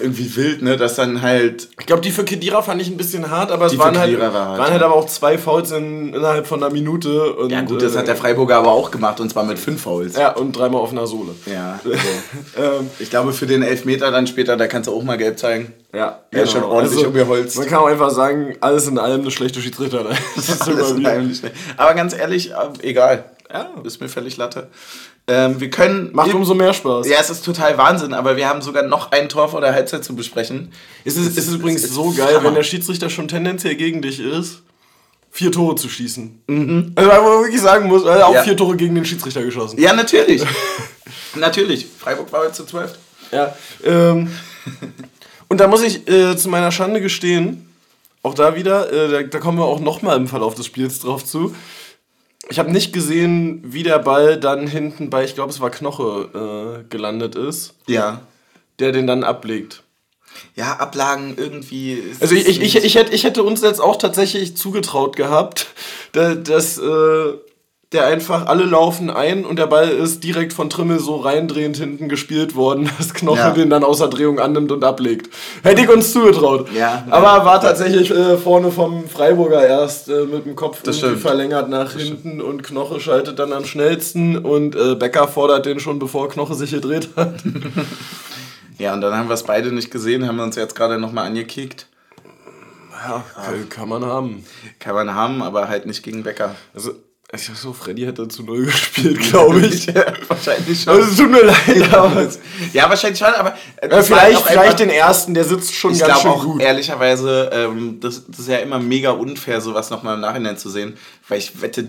Ist irgendwie wild, ne, dass dann halt... Ich glaube, die für Kedira fand ich ein bisschen hart, aber es waren halt, war hart, waren halt ja. aber auch zwei Fouls in, innerhalb von einer Minute. Und, Ja gut, das äh, hat der Freiburger aber auch gemacht und zwar mit fünf Fouls. Ja, und dreimal auf einer Sohle. Ja, [LAUGHS] also, Ähm, ich glaube für den Elfmeter dann später, da kannst du auch mal gelb zeigen. ja, Ja, schon ordentlich umgeholzt. Man kann auch einfach sagen, alles in allem eine schlechte Schiedsrichter. [LAUGHS] Das ist Alles wieder. heimlich schnell. Aber ganz ehrlich, äh, egal. Ja. Ist mir völlig Latte. Ähm, wir können... Macht umso mehr Spaß. Ja, es ist total Wahnsinn, aber wir haben sogar noch ein Tor vor der Halbzeit zu besprechen. Es ist, es ist übrigens es ist so geil, Hammer. wenn der Schiedsrichter schon tendenziell gegen dich ist, vier Tore zu schießen. Also, wo man wirklich sagen muss, er hat auch Ja. vier Tore gegen den Schiedsrichter geschossen. Ja, natürlich. [LAUGHS] natürlich. Freiburg war heute zu 12. Ja. Ähm, und da muss ich äh, zu meiner Schande gestehen, auch da wieder, äh, da, da kommen wir auch nochmal im Verlauf des Spiels drauf zu. Ich habe nicht gesehen, wie der Ball dann hinten bei, ich glaube, es war Knoche äh, gelandet ist. Ja. Der den dann ablegt. Ja, Ablagen irgendwie. Also ich, ich, ich, ich, hätte, ich hätte uns jetzt auch tatsächlich zugetraut gehabt, [LAUGHS] dass, äh, der einfach alle laufen ein und der Ball ist direkt von Trimmel so reindrehend hinten gespielt worden, [LAUGHS] dass Knoche ja. den dann außer Drehung annimmt und ablegt. Hätte ich uns zugetraut. Ja. Aber war tatsächlich äh, vorne vom Freiburger erst äh, mit dem Kopf verlängert nach das hinten stimmt. und Knoche schaltet dann am schnellsten und äh, Becker fordert den schon, bevor Knoche sich gedreht hat. [LAUGHS] ja, und dann haben wir es beide nicht gesehen, haben wir uns jetzt gerade nochmal angekickt. Ja, kann, kann man haben. Kann man haben, aber halt nicht gegen Becker. Also ich so, Freddy hätte zu null gespielt, glaube [LAUGHS] ich. wahrscheinlich schon. Also, tut mir leid. Aber ja, wahrscheinlich schon, aber. Ja, vielleicht vielleicht den ersten, der sitzt schon ganz schön auch, gut. Ehrlicherweise, ähm, das, das ist ja immer mega unfair, sowas nochmal im Nachhinein zu sehen, weil ich wette,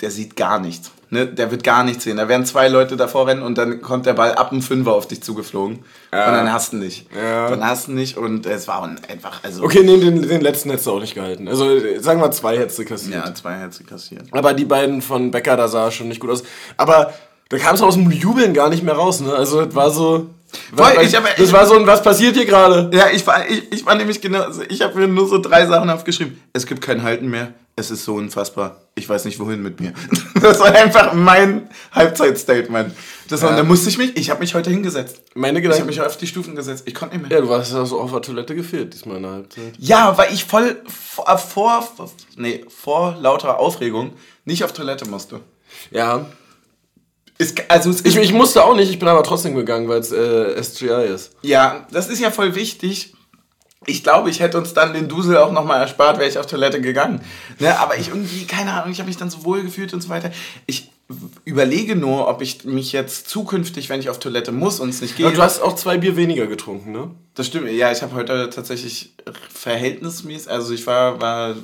der sieht gar nichts. Ne? Der wird gar nichts sehen. Da werden zwei Leute davor rennen und dann kommt der Ball ab dem Fünfer auf dich zugeflogen. Ja. Und dann hast du nicht. Ja. Dann hast du nicht und es war einfach. Also okay, nee, den, den letzten hättest du auch nicht gehalten. Also sagen wir zwei hättest du kassiert. Ja, zwei hättest du kassiert. Aber die beiden von Becker, da sah schon nicht gut aus. Aber da kam es aus dem Jubeln gar nicht mehr raus. Ne? Also es war so. Voll, ich das war so ein, was passiert hier gerade? Ja, ich war, ich, ich war nämlich genau, also ich habe mir nur so drei Sachen aufgeschrieben. Es gibt kein Halten mehr es ist so unfassbar. Ich weiß nicht, wohin mit mir. [LAUGHS] Das war einfach mein Halbzeitstatement. Das war, ja. da musste ich mich, ich habe mich heute hingesetzt. Meine Gedanken. Ich habe mich auf die Stufen gesetzt. Ich konnte nicht mehr. Ja, du warst ja so auf der Toilette gefehlt diesmal in der Halbzeit. Ja, weil ich voll vor, vor, nee, vor lauter Aufregung nicht auf Toilette musste. Ja. Ist, also ist, ich, ich musste auch nicht, ich bin aber trotzdem gegangen, weil es äh, SGI ist. Ja, das ist ja voll wichtig ich glaube, ich hätte uns dann den Dusel auch nochmal erspart, wäre ich auf Toilette gegangen. Ne, aber ich irgendwie, keine Ahnung, ich habe mich dann so wohl gefühlt und so weiter. Ich überlege nur, ob ich mich jetzt zukünftig, wenn ich auf Toilette muss und es nicht geht. Ja, du hast auch zwei Bier weniger getrunken, ne? Das stimmt, ja, ich habe heute tatsächlich verhältnismäßig, also ich war, war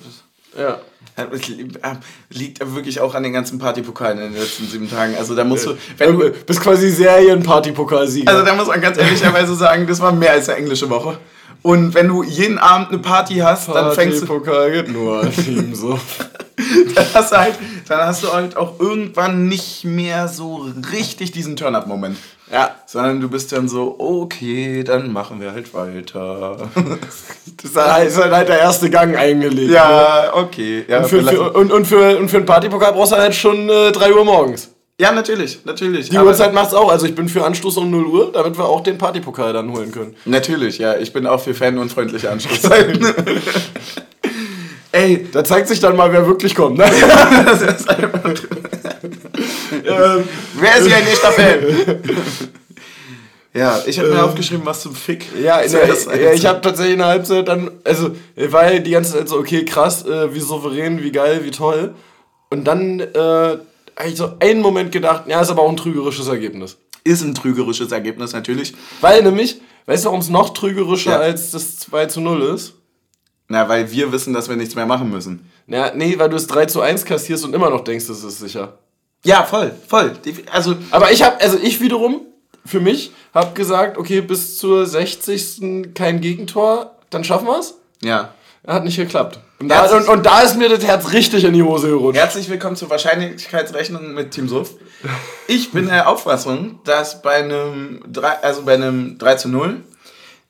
ja. [LAUGHS] Liegt wirklich auch an den ganzen Partypokalen in den letzten sieben Tagen. Also da musst du. Wenn du bist quasi Serien-Partypokalsieger. Also da muss man ganz ehrlicherweise sagen, das war mehr als eine englische Woche. Und wenn du jeden Abend eine Party hast, Party, dann fängst du. Pokal geht nur [LAUGHS] Team so. dann, hast du halt, dann hast du halt auch irgendwann nicht mehr so richtig diesen Turn-up-Moment. Ja. Sondern du bist dann so, okay, dann machen wir halt weiter. [LAUGHS] das ist halt, halt der erste Gang eingelegt. Ja, ne? okay. Ja, und, für, für, und, und, für, und für einen Partypokal brauchst du halt schon äh, 3 Uhr morgens. Ja, natürlich, natürlich. Die aber Uhrzeit macht's auch. Also ich bin für Anstoß um 0 Uhr, damit wir auch den Partypokal dann holen können. Natürlich, ja. Ich bin auch für fanunfreundliche Anstoßzeiten. [LAUGHS] Ey, da zeigt sich dann mal, wer wirklich kommt. Ne? das ist einfach. ähm, wer ist hier ein echter Fan? Ja, ich habe mir ähm, aufgeschrieben, was zum Fick. Ja, der, ja ich habe tatsächlich in der Halbzeit dann, also, weil die ganze Zeit so, okay, krass, äh, wie souverän, wie geil, wie toll. Und dann äh, ich so einen Moment gedacht, ja, ist aber auch ein trügerisches Ergebnis. Ist ein trügerisches Ergebnis, natürlich. Weil nämlich, weißt du, warum es noch trügerischer ja. als das 2 zu 0 ist? Na, weil wir wissen, dass wir nichts mehr machen müssen. Ja, nee, weil du es 3 zu 1 kassierst und immer noch denkst, das ist sicher. Ja, voll, voll. Also, aber ich habe, also ich wiederum, für mich, habe gesagt, okay, bis zur 60. kein Gegentor, dann schaffen wir es. Ja. Hat nicht geklappt. Und da, und, und da, ist mir das Herz richtig in die Hose gerutscht. Herzlich willkommen zur Wahrscheinlichkeitsrechnung mit Team Suff. Ich bin der Auffassung, dass bei einem 3, also bei einem 3 zu 0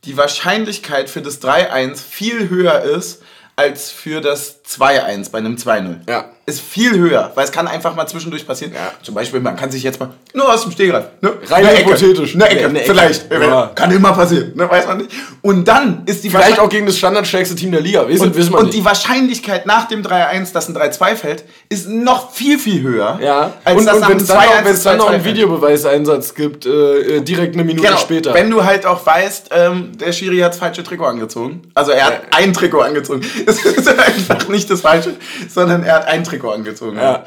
die Wahrscheinlichkeit für das 3-1 viel höher ist als für das 2-1 bei einem 2-0. Ja. Ist viel höher, weil es kann einfach mal zwischendurch passieren. Ja. Zum Beispiel, man kann sich jetzt mal nur aus dem Stegreif. Ne? Rein eine hypothetisch. Eine Ecke, eine Ecke. vielleicht. Ja. Kann immer passieren, ne? weiß man nicht. Und dann ist die Vielleicht auch gegen das standardstärkste Team der Liga, wissen, und, wissen wir Und nicht. die Wahrscheinlichkeit nach dem 3-1, dass ein 3-2 fällt, ist noch viel, viel höher. Ja. Als und, und wenn es dann, noch, dann noch einen Videobeweiseinsatz gibt, äh, äh, direkt eine Minute genau. später. Wenn du halt auch weißt, ähm, der Schiri hat das falsche Trikot angezogen. Also er hat ja. ein Trikot angezogen. [LAUGHS] Es ist einfach nicht das falsche, sondern er hat ein Trikot angezogen. Ja.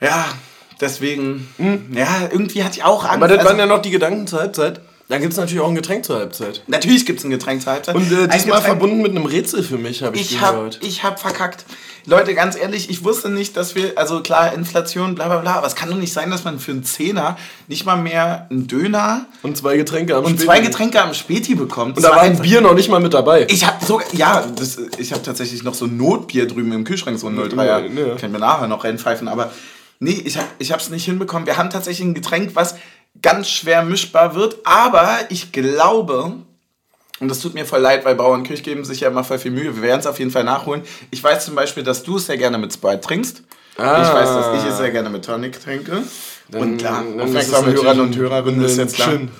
Ja, deswegen, hm, ja, irgendwie hatte ich auch Angst. Aber das also, waren ja noch die Gedanken zur Halbzeit. Dann gibt es natürlich auch ein Getränk zur Halbzeit. Natürlich gibt es ein Getränk zur Halbzeit. Und äh, diesmal verbunden mit einem Rätsel für mich, habe ich, Ich hab, gehört. ich hab verkackt. Leute, ganz ehrlich, ich wusste nicht, dass wir, also klar, Inflation, bla bla bla, aber es kann doch nicht sein, dass man für einen Zehner nicht mal mehr einen Döner Und zwei Getränke am und Späti. zwei Getränke am Späti bekommt. Und da war ein Bier noch nicht mal mit dabei. Ich habe sogar, ja, das, ich habe tatsächlich noch so ein Notbier drüben im Kühlschrank, so ein 03er. Ja, ja. Können wir nachher noch reinpfeifen, aber nee, ich habe ich es nicht hinbekommen. Wir haben tatsächlich ein Getränk, was ganz schwer mischbar wird, aber ich glaube, und das tut mir voll leid, weil Bauern Kirch geben sich ja immer voll viel Mühe. Wir werden es auf jeden Fall nachholen. Ich weiß zum Beispiel, dass du es sehr gerne mit Sprite trinkst. Ah. Ich weiß, dass ich es sehr gerne mit Tonic trinke. und klar, dann ist aufmerksame Hörerinnen und Hörerinnen ist jetzt klar. Gin.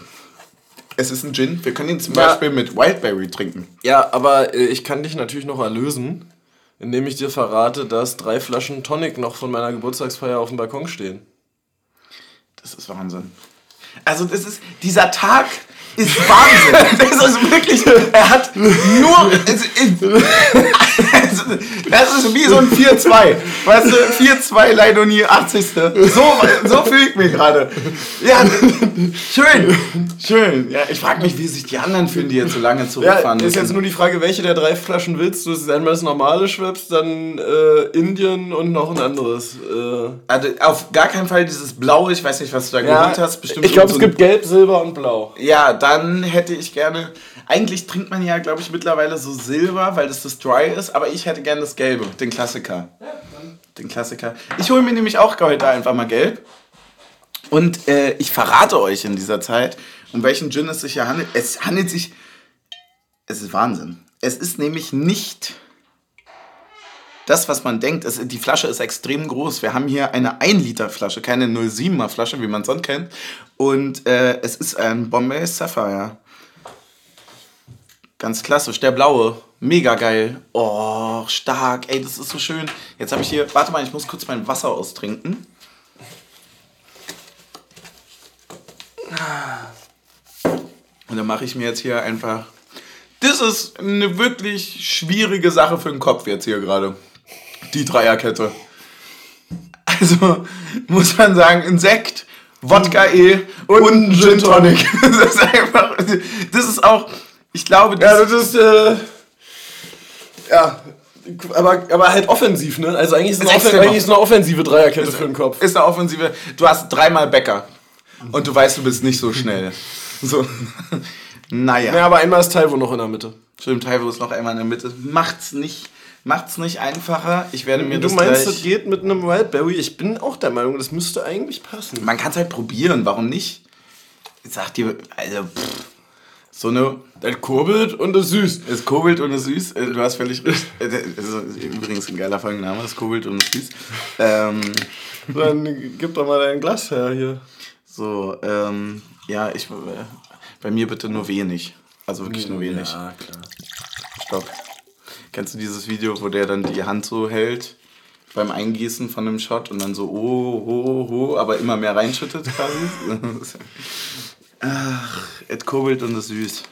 Es ist ein Gin. Wir können ihn zum Ja. Beispiel mit Wildberry trinken. Ja, aber äh, ich kann dich natürlich noch erlösen, indem ich dir verrate, dass drei Flaschen Tonic noch von meiner Geburtstagsfeier auf dem Balkon stehen. Das ist Wahnsinn. Also das ist, dieser Tag ist Wahnsinn. [LAUGHS] Das ist wirklich, er hat nur, das ist wie so ein 4-2. Weißt du, 4-2 Leidonie 80. So, so fühle ich mich gerade. Ja, schön, schön. Ja, ich frage mich, wie sich die anderen fühlen, die jetzt so lange Ja, zurückfahren ist jetzt nur die Frage, welche der drei Flaschen willst du? Es ist einmal das normale Schweppes, dann äh, Indien und noch ein anderes. Äh, Also auf gar keinen Fall dieses Blaue, ich weiß nicht, was du da geholt hast. Bestimmt ich glaube, so es gibt Gelb, Silber und Blau. Ja, dann hätte ich gerne. Eigentlich trinkt man ja, glaube ich, mittlerweile so Silber, weil das das Dry ist, aber ich hätte gerne das Gelbe, den Klassiker. Den Klassiker. Ich hole mir nämlich auch heute einfach mal Gelb. Und äh, ich verrate euch in dieser Zeit, um welchen Gin es sich hier handelt. Es handelt sich. Es ist Wahnsinn. Es ist nämlich nicht das, was man denkt. Es, die Flasche ist extrem groß. Wir haben hier eine 1 Liter Flasche, keine 0,7er Flasche, wie man sonst kennt. Und äh, es ist ein Bombay Sapphire. Ganz klassisch, der blaue. Mega geil. Oh, stark. Ey, das ist so schön. Jetzt habe ich hier. Warte mal, ich muss kurz mein Wasser austrinken. Und dann mache ich mir jetzt hier einfach. Das ist eine wirklich schwierige Sache für den Kopf jetzt hier gerade. Die Dreierkette. Also muss man sagen, Insekt, Wodka E und, Gin Tonic. [LAUGHS] Das ist einfach. Das ist auch. Ich glaube, das, Ja, das ist, äh, ja, aber, aber halt offensiv, ne? Also eigentlich ist, Ist eine, offen, eigentlich ist eine offensive Dreierkette für den Kopf. ist eine Offensive. Du hast dreimal Bäcker. Und du weißt, du bist nicht so schnell. So. [LAUGHS] Naja. Ja, aber einmal ist Taiwo noch in der Mitte. Stimmt, Taiwo ist noch einmal in der Mitte. Macht's nicht, macht's nicht einfacher. Ich werde mir Du das meinst, das geht mit einem Wildberry? Ich bin auch der Meinung, das müsste eigentlich passen. Man kann es halt probieren, warum nicht? Ich sag dir, also, pff, so eine... Das kurbelt und ist süß. Es kurbelt und ist süß. Äh, Du hast völlig recht. Äh, Das ist übrigens ein geiler Folgenname. Es kurbelt und ist süß. Ähm, Dann gib doch mal dein Glas her hier. so, ähm, ja, ich... Äh, bei mir bitte nur wenig. Also wirklich nur wenig. Ja, klar. Stopp. Kennst du dieses Video, wo der dann die Hand so hält beim Eingießen von einem Shot und dann so oh, oh, oh, aber immer mehr reinschüttet quasi? [LAUGHS] Ach, es kurbelt und ist süß.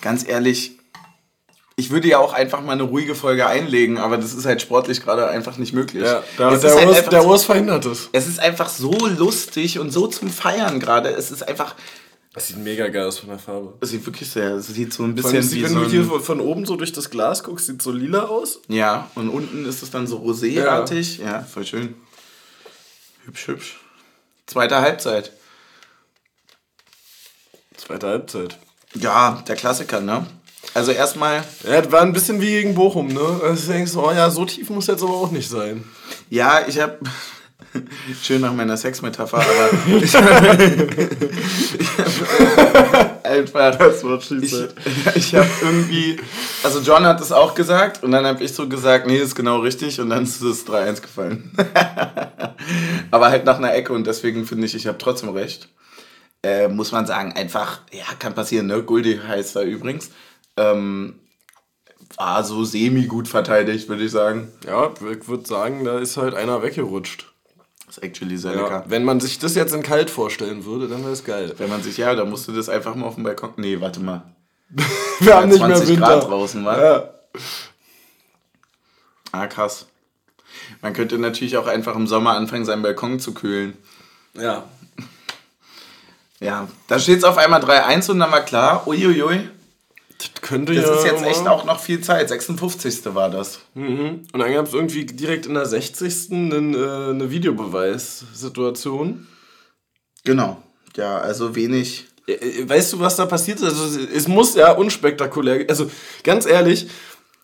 Ganz ehrlich, ich würde ja auch einfach mal eine ruhige Folge einlegen, aber das ist halt sportlich gerade einfach nicht möglich. Ja, der, Es der, halt Urs, der so- Urs verhindert es. es ist einfach so lustig und so zum Feiern gerade. Es ist einfach, Das sieht mega geil aus von der Farbe. es sieht wirklich sehr, es sieht so ein bisschen allem, wie wenn so du hier von oben so durch das Glas guckst, sieht so lila aus. Ja, und unten ist es dann so roséartig. Ja. voll schön. Hübsch, hübsch. Zweite Halbzeit. Zweite Halbzeit. Ja, der Klassiker, ne? Also erstmal, Ja, das war ein bisschen wie gegen Bochum, ne? Also denkst du, oh ja, so tief muss jetzt aber auch nicht sein. ja, ich hab. [LAUGHS] Schön nach meiner Sexmetapher, aber ich, [LAUGHS] [LAUGHS] ich hab einfach. Das war Ich, ich habe irgendwie, also John hat es auch gesagt und dann habe ich so gesagt, nee, ist genau richtig und dann ist es 3-1 gefallen. Aber halt nach einer Ecke und deswegen finde ich, ich habe trotzdem recht. Äh, muss man sagen, einfach, ja, kann passieren, ne? Guldi heißt er übrigens. Ähm, war so semi-gut verteidigt, würde ich sagen. Ja, ich würde sagen, da ist halt einer weggerutscht. Ist actually sehr Ja. lecker. Wenn man sich das jetzt in kalt vorstellen würde, dann wäre es geil. Wenn man sich, ja, da musst du das einfach mal auf dem Balkon. Nee, warte mal. [LAUGHS] Wir haben nicht mehr 20 Winter. Grad draußen, wa? Ja. Ah, krass. Man könnte natürlich auch einfach im Sommer anfangen, seinen Balkon zu kühlen. ja. Ja, da steht es auf einmal 3-1 und dann war klar, uiuiui. Das könnte Das ja. ist jetzt echt auch noch viel Zeit. 56. war das. Mhm. Und dann gab es irgendwie direkt in der 60. Einen, äh, eine Videobeweissituation. Genau. Ja, also wenig. Äh, äh, Weißt du, was da passiert ist? Also, es muss ja unspektakulär. Also, ganz ehrlich,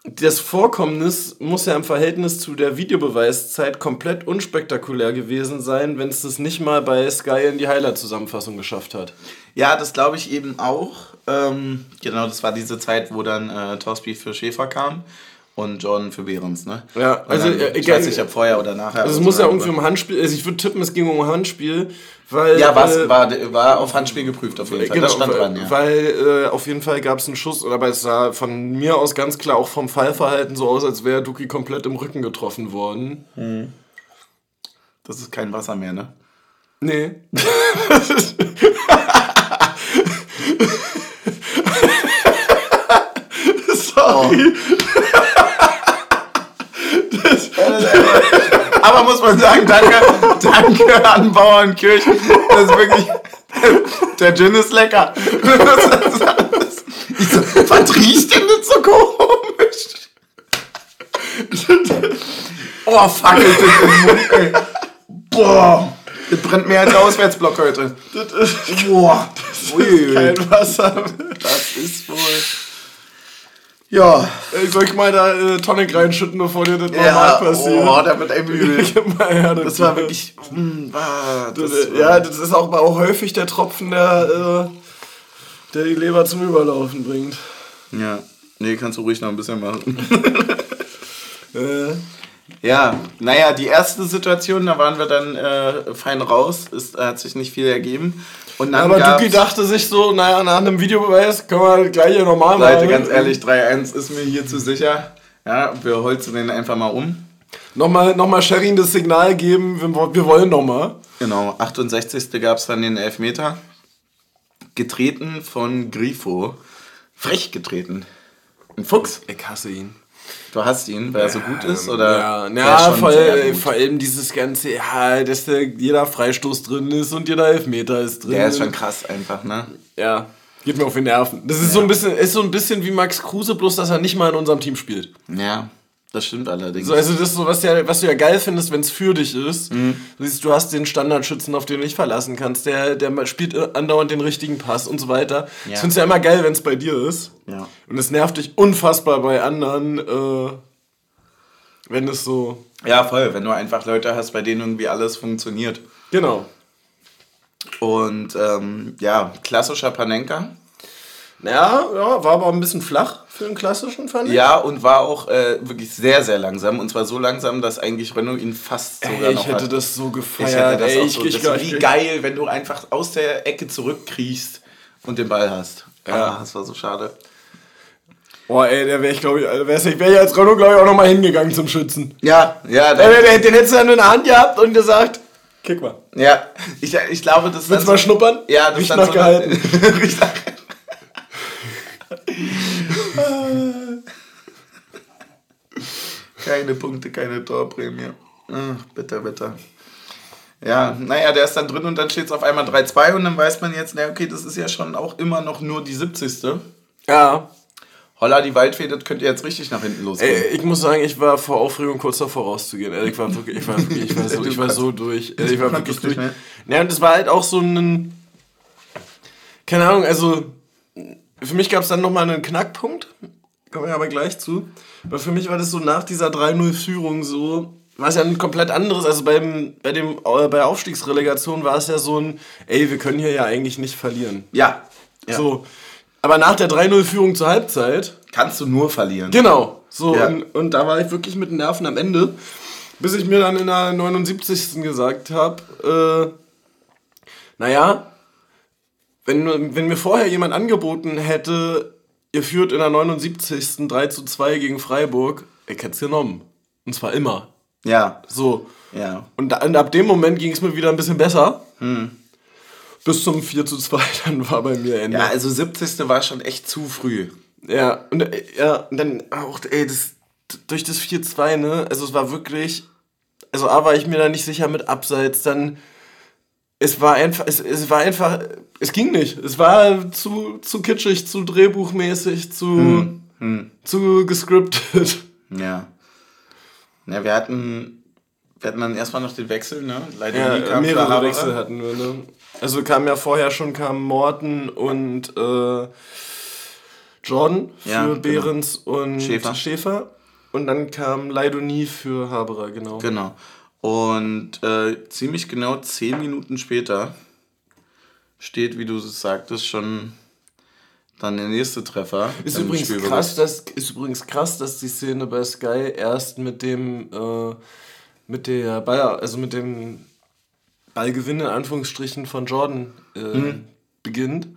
das Vorkommnis muss ja im Verhältnis zu der Videobeweiszeit komplett unspektakulär gewesen sein, wenn es das nicht mal bei Sky in die Highlight-Zusammenfassung geschafft hat. Ja, das glaube ich eben auch. Ähm, genau, das war diese Zeit, wo dann äh, Torsby für Schäfer kam und Jordan für Behrens, ne? Ja, Und also, dann, äh, ich weiß nicht, ob vorher oder nachher. Also, es muss ja irgendwie um Handspiel. Also, ich würde tippen, es ging um Handspiel, weil. Ja, äh, war, war auf Handspiel geprüft auf jeden Fall. Genau, das stand weil, dran, ja. weil äh, auf jeden Fall gab es einen Schuss, aber es sah von mir aus ganz klar auch vom Fallverhalten so aus, als wäre Duki komplett im Rücken getroffen worden. Das ist kein Wasser mehr, ne? Nee. [LAUGHS] [LAUGHS] Sorry. Aber muss man sagen, danke, danke an Bauernkirchen. Das ist wirklich. Der Gin ist lecker. Ich so, was riecht denn das so komisch? Oh, fuck, das ist im Mund, ey. Boah, das brennt mehr als der Auswärtsblock heute. Das ist Boah, Uiuiui. kein Wasser. das ist wohl. Ja, Ich soll ich mal da äh, Tonic reinschütten, bevor dir das ja, normal passiert? oh, da wird einem [LAUGHS] übel. Das war wirklich. mm, war- Das, Das war, ja, das ist auch, auch häufig der Tropfen, der, äh, der die Leber zum Überlaufen bringt. Ja, nee, kannst du ruhig noch ein bisschen machen. [LAUGHS] Äh, Ja, naja, die erste Situation, da waren wir dann äh, fein raus. Es hat sich nicht viel ergeben. Und dann aber gab's- Duki dachte sich so, naja, nach einem Videobeweis können wir gleich hier normal Leute, machen. ganz ehrlich, 3-1 ist mir hier zu sicher. Ja, wir holzen den einfach mal um. Nochmal, nochmal Sherin das Signal geben, wir, wir wollen nochmal. Genau, 68. gab es dann den Elfmeter. Getreten von Grifo. Frech getreten. Ein Fuchs. Ich hasse ihn. Du hast ihn, weil er so gut ist? Oder Ja, ja schon vor, allem dieses ganze, ja, dass der, jeder Freistoß drin ist und jeder Elfmeter ist drin. Der ist schon krass einfach, ne? Ja, geht mir auf die Nerven. Das ist so ein bisschen, ist so ein bisschen wie Max Kruse, bloß dass er nicht mal in unserem Team spielt. Ja, das stimmt allerdings. So, also das ist so, was, ja, was du ja geil findest, wenn es für dich ist. Mhm. Du siehst, du hast den Standardschützen, auf den du dich verlassen kannst, der, der spielt andauernd den richtigen Pass und so weiter. Ja. Das findest du ja immer geil, wenn es bei dir ist. Ja. Und es nervt dich unfassbar bei anderen, äh, wenn es so. Ja, voll, wenn du einfach Leute hast, bei denen irgendwie alles funktioniert. Genau. Und ähm, ja, klassischer Panenka. Ja, ja, war aber ein bisschen flach für den klassischen, fand ich. Ja, und war auch äh, wirklich sehr, sehr langsam. Und zwar so langsam, dass eigentlich Renault ihn fast sogar Ey, noch ich hätte hat. das so ich gefeiert. hätte das ey, auch ich, so. ich, das ich, ist wie geil, wenn du einfach aus der Ecke zurückkriechst und den Ball hast. Ja. Ah, das war so schade. Boah, ey, der wäre ich, glaube ich, also wär's nicht, wäre ich als Renault, glaube ich, auch nochmal hingegangen zum Schützen. Ja, ja, Den, der, den, den hättest du dann in der Hand gehabt und gesagt, kick mal. ja. Ich, ich glaube, das Willst du mal schnuppern? Ja, das Riecht dann nach so. [LAUGHS] Riecht Keine Punkte, keine Torprämie. Ach, bitter, bitter. Ja, naja, der ist dann drin und dann steht es auf einmal 3-2 und dann weiß man jetzt, na okay, das ist ja schon auch immer noch nur die 70. Ja. Holla, die Waldfee, das könnte jetzt richtig nach hinten losgehen. Ey, ich muss sagen, ich war vor Aufregung kurz davor rauszugehen. Ey, Ich war wirklich, ich war, wirklich, ich war so, ich war so durch. Ey, Ich war wirklich durch. nicht Ja, und das war halt auch so ein, keine Ahnung, also für mich gab es dann nochmal einen Knackpunkt. Kommen wir aber gleich zu. Weil für mich war das so nach dieser 3-0-Führung so, war es ja ein komplett anderes. Also beim, bei, dem, äh, bei Aufstiegsrelegation war es ja so ein, ey, wir können hier ja eigentlich nicht verlieren. Ja. ja. So. Aber nach der 3-0-Führung zur Halbzeit, Kannst du nur verlieren. genau. So, Ja. und, und da war ich wirklich mit den Nerven am Ende. Bis ich mir dann in der 79. gesagt habe, äh, naja, wenn, wenn mir vorher jemand angeboten hätte, ihr führt in der 79. 3 zu 2 gegen Freiburg, ich hätte es genommen. Und zwar immer. Ja. So. Ja. Und, da, und ab dem Moment ging es mir wieder ein bisschen besser. Hm. Bis zum 4 zu 2, [LAUGHS] dann war bei mir Ende. Ja, also 70. war schon echt zu früh. Ja, und, äh, ja, und dann auch, ey, das, durch das 4-2, ne, also es war wirklich, also A war ich mir da nicht sicher mit Abseits, dann, es war einfach, es, es war einfach, es ging nicht. Es war zu, zu kitschig, zu drehbuchmäßig, zu, hm. Hm. zu gescriptet. Ja. Ja, wir hatten, wir hatten dann erstmal noch den Wechsel, ne? Leider ja, mehrere Wechsel hatten wir, ne? Also kam ja vorher schon, kam Morten und äh, Jordan für ja, genau. Behrens und Schäfer. Schäfer. Und dann kam Leidonie für Haberer, genau. Genau. Und äh, ziemlich genau zehn Minuten später steht, wie du es sagtest, schon dann der nächste Treffer. Ist übrigens, krass, dass, ist übrigens krass, dass die Szene bei Sky erst mit dem, äh, mit der Ball, also mit dem Ballgewinn in Anführungsstrichen von Jordan äh, hm. beginnt.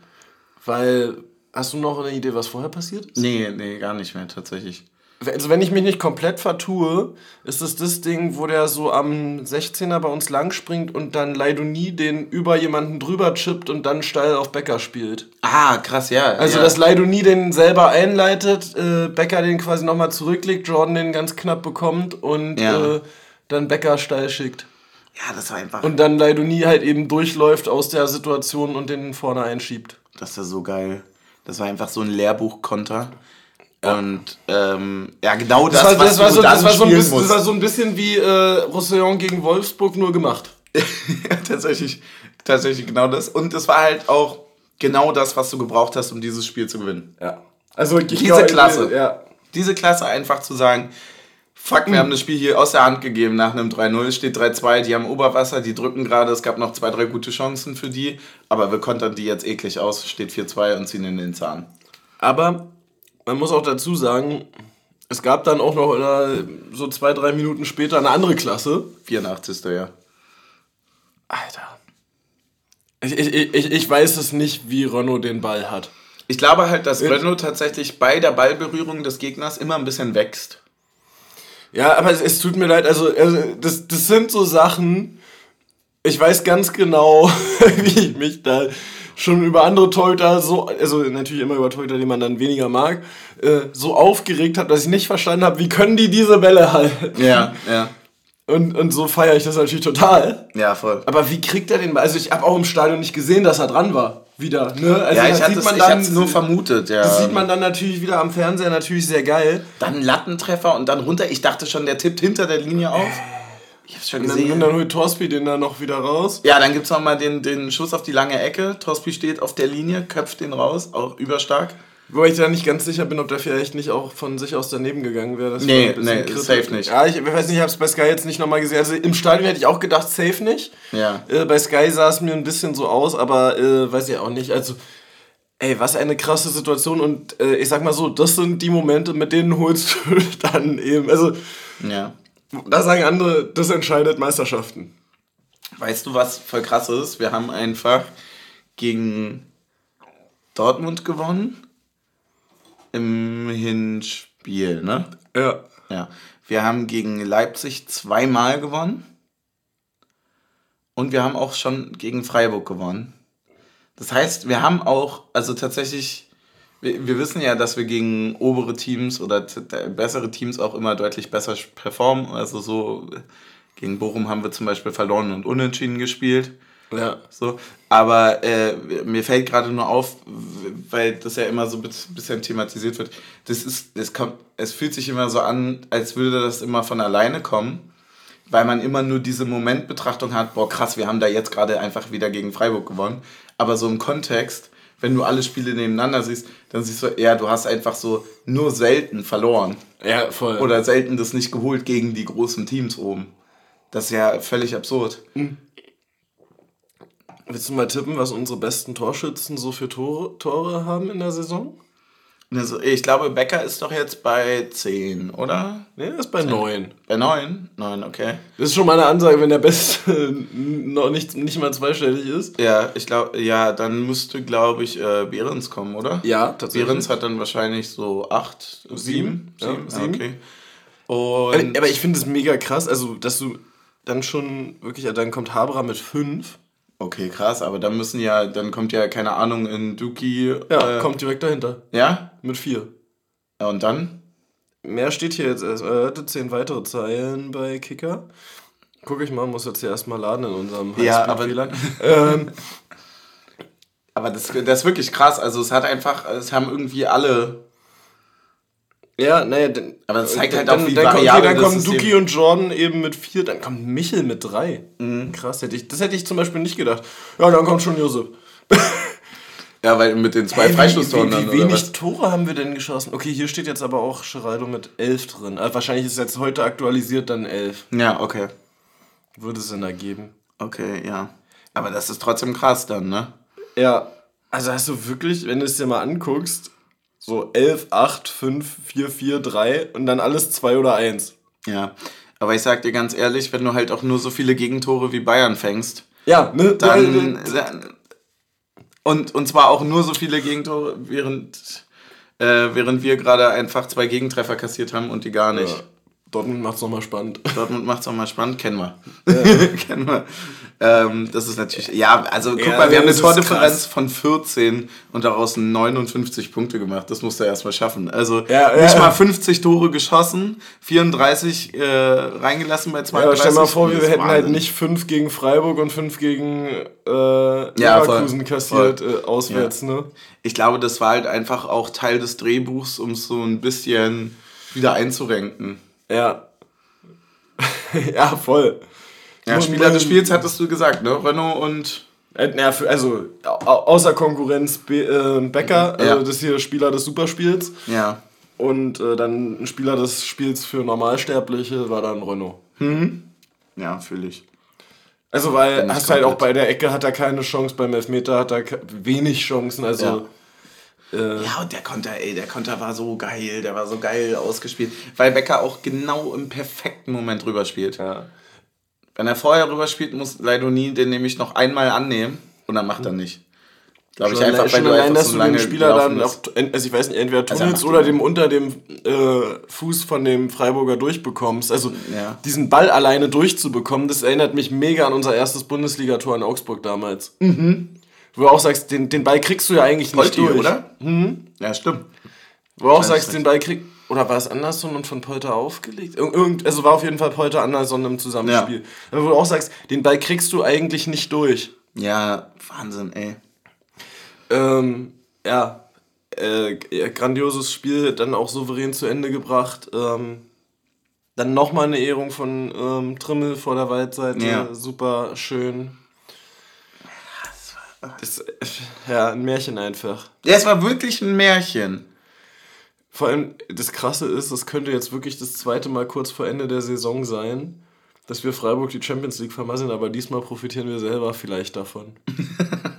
Weil, hast du noch eine Idee, was vorher passiert ist? Nee, nee, gar nicht mehr tatsächlich also wenn ich mich nicht komplett vertue, ist es das Ding, wo der so am 16er bei uns lang springt und dann Leidonie den über jemanden drüber chippt und dann steil auf Becker spielt. Ah, krass, ja. Also ja. dass Leidonie den selber einleitet, äh, Becker den quasi nochmal zurücklegt, Jordan den ganz knapp bekommt und ja. äh, dann Becker steil schickt. Ja, das war einfach. Und dann Leidonie halt eben durchläuft aus der Situation und den vorne einschiebt. Das war so geil. Das war einfach so ein Lehrbuchkonter. Und ähm, ja, genau das, das, war, das, war so, das, war so ein bisschen, das war so ein bisschen wie äh, Roussillon gegen Wolfsburg nur gemacht. [LAUGHS] ja, tatsächlich, tatsächlich genau das. Und es war halt auch genau das, was du gebraucht hast, um dieses Spiel zu gewinnen. Ja. Also diese glaube, Klasse. Ja. Diese Klasse einfach zu sagen, fuck, wir mhm. haben das Spiel hier aus der Hand gegeben nach einem 3-0, steht 3-2, die haben Oberwasser, die drücken gerade, es gab noch zwei, drei gute Chancen für die, aber wir kontern die jetzt eklig aus, steht 4-2 und ziehen in den Zahn. Aber man muss auch dazu sagen, es gab dann auch noch so zwei, drei Minuten später eine andere Klasse. 84. Ja. Alter. Ich, ich, ich, ich weiß es nicht, wie Renault den Ball hat. Ich glaube halt, dass Renault tatsächlich bei der Ballberührung des Gegners immer ein bisschen wächst. Ja, aber es, es tut mir leid, also, also das, das sind so Sachen, ich weiß ganz genau, [LAUGHS] wie ich mich da schon über andere Torhüter so, also natürlich immer über Torhüter, die man dann weniger mag, äh, so aufgeregt habe, dass ich nicht verstanden habe, wie können die diese Bälle halten? Ja, ja. Und, und so feiere ich das natürlich total. Ja, voll. Aber wie kriegt er den Ball? Also ich habe auch im Stadion nicht gesehen, dass er dran war. Wieder. Ne? Also ja, ich hatte es nur vermutet, ja. Das sieht man dann natürlich wieder am Fernseher natürlich sehr geil. Dann Lattentreffer und dann runter. Ich dachte schon, der tippt hinter der Linie auf. Ich hab's schon gesehen. Und dann, dann holt Torsby den da noch wieder raus. Ja, dann gibt's nochmal den, den Schuss auf die lange Ecke. Torsby steht auf der Linie, köpft den raus, auch überstark. Wobei ich da nicht ganz sicher bin, ob der vielleicht nicht auch von sich aus daneben gegangen wäre. Das nee, nee, kritisch. safe nicht. Ja, ich weiß nicht, ich habe es bei Sky jetzt nicht nochmal gesehen. Also im Stadion hätte ich auch gedacht, safe nicht. Ja. Äh, bei Sky sah es mir ein bisschen so aus, aber äh, weiß ich auch nicht. Also, ey, was eine krasse Situation. Und äh, ich sag mal so, das sind die Momente, mit denen holst du [LAUGHS] dann eben. Also, ja. Da sagen andere, das entscheidet Meisterschaften. Weißt du, was voll krass ist? Wir haben einfach gegen Dortmund gewonnen im Hinspiel, ne? Ja. Ja. Wir haben gegen Leipzig zweimal gewonnen. Und wir haben auch schon gegen Freiburg gewonnen. Das heißt, wir haben auch, also tatsächlich wir, wir wissen ja, dass wir gegen obere Teams oder bessere Teams auch immer deutlich besser performen. Also so gegen Bochum haben wir zum Beispiel verloren und unentschieden gespielt. Ja. So. Aber äh, mir fällt gerade nur auf, weil das ja immer so ein bisschen thematisiert wird. Das ist, es, kommt, es fühlt sich immer so an, als würde das immer von alleine kommen, weil man immer nur diese Momentbetrachtung hat, boah krass, wir haben da jetzt gerade einfach wieder gegen Freiburg gewonnen. Aber so im Kontext wenn du alle Spiele nebeneinander siehst, dann siehst du, ja, du hast einfach so nur selten verloren. Ja, voll. Oder selten das nicht geholt gegen die großen Teams oben. Das ist ja völlig absurd. Mhm. Willst du mal tippen, was unsere besten Torschützen so für Tore, Tore haben in der Saison? Also ich glaube, Becker ist doch jetzt bei 10, oder? Nee, er ist bei 10. 9. Bei 9? 9, okay. Das ist schon mal eine Ansage, wenn der Beste [LAUGHS] noch nicht, nicht mal zweistellig ist. Ja, ich glaube, ja, dann müsste, glaube ich, äh, Behrens kommen, oder? Ja, tatsächlich. Behrens hat dann wahrscheinlich so 8, 7. 7, ja, 7. okay. Und aber ich finde es mega krass, also, dass du dann schon wirklich, dann kommt Haberer mit 5 Okay, krass, aber dann müssen ja, dann kommt ja, keine Ahnung, in Duki. Ja, äh, kommt direkt dahinter. Ja? Mit vier. Und dann? Mehr steht hier jetzt erst. Er hatte zehn weitere Zeilen bei Kicker. Guck ich mal, muss jetzt hier erstmal laden in unserem Ja, aber- ähm, [LAUGHS] Aber das, das ist wirklich krass. Also es hat einfach, es haben irgendwie alle. Ja, naja, dann, Aber das zeigt halt dann, auch, wie dann, kommt- okay, variabel dann kommen Duki und Jordan eben mit vier, dann kommt Michel mit drei. Mhm. Krass, hätte ich, das hätte ich zum Beispiel nicht gedacht. Ja, dann kommt schon Josef. [LAUGHS] Ja, weil mit den zwei Hey, wie- Freistoßtoren wie, dann, wie wenig? Tore haben wir denn geschossen? Okay, hier steht jetzt aber auch Geraldo mit elf drin. Also wahrscheinlich ist jetzt heute aktualisiert dann elf. Ja, okay. Würde es Sinn ergeben. Okay, ja. Aber das ist trotzdem krass dann, ne? Ja, also hast du wirklich, wenn du es dir mal anguckst, so 11, 8, 5, 4, 4, 3 und dann alles 2 oder 1. Ja. Aber ich sag dir ganz ehrlich, wenn du halt auch nur so viele Gegentore wie Bayern fängst, Ja, ne? dann. dann und, und zwar auch nur so viele Gegentore, während, äh, während wir gerade einfach zwei Gegentreffer kassiert haben und die gar nicht. Ja, Dortmund macht es nochmal spannend. [LAUGHS] Dortmund macht es auch mal spannend, kennen wir. [LAUGHS] kennen wir. Ähm, das ist natürlich, ja, also guck Ja, mal, wir haben eine Tordifferenz von 14 und daraus 59 Punkte gemacht. Das musst du erstmal schaffen. Also Ja, nicht ja. mal 50 Tore geschossen, 34 äh, reingelassen bei 32. Ja, stell mal vor, wir hätten halt Wahnsinn. nicht 5 gegen Freiburg und 5 gegen äh, Ja, Leverkusen kassiert voll. Äh, auswärts, ne? Ich glaube, das war halt einfach auch Teil des Drehbuchs, um es so ein bisschen wieder einzurenken. Ja. [LAUGHS] ja, voll. Ja, Spieler des Spiels hattest du gesagt, ne? Renault und. Also au- außer Konkurrenz Be äh, Becker, also Ja. das ist hier Spieler des Superspiels. Ja. Und äh, dann ein Spieler des Spiels für Normalsterbliche war dann Renault. Ja, fühle ich. Also weil hast halt auch bei der Ecke hat er keine Chance, beim Elfmeter hat er wenig Chancen, also äh, Ja, und der Konter, ey, der Konter war so geil, der war so geil ausgespielt. Weil Becker auch genau im perfekten Moment rüberspielt. ja. Wenn er vorher rüberspielt, muss Leidoni den nämlich noch einmal annehmen und dann macht er nicht. Glaube ich einfach, weil schon du allein, dass so du den Spieler dann auch, also ich weiß nicht, entweder Also er tunnelst macht oder dem unter dem äh, Fuß von dem Freiburger durchbekommst. Also Ja. diesen Ball alleine durchzubekommen, das erinnert mich mega an unser erstes Bundesligator in Augsburg damals. Wo du auch sagst, den, den Ball kriegst du ja eigentlich nicht Polti, durch. oder? Ja, stimmt. Wo du auch sagst, nicht. den Ball kriegt. Oder war es Anderson und von Polter aufgelegt? Ir- Irgend, also war auf jeden Fall Polter Anderson im Zusammenspiel. Aber wo du auch sagst, den Ball kriegst du eigentlich nicht durch. Ja, Wahnsinn, ey. Ähm, ja, äh, ja, grandioses Spiel, dann auch souverän zu Ende gebracht. Ähm, dann nochmal eine Ehrung von ähm, Trimmel vor der Waldseite. Ja. Super schön. Das, ja, ein Märchen einfach. Ja, es war wirklich ein Märchen. Vor allem, das Krasse ist, das könnte jetzt wirklich das zweite Mal kurz vor Ende der Saison sein, dass wir Freiburg die Champions League vermasseln, aber diesmal profitieren wir selber vielleicht davon. [LAUGHS]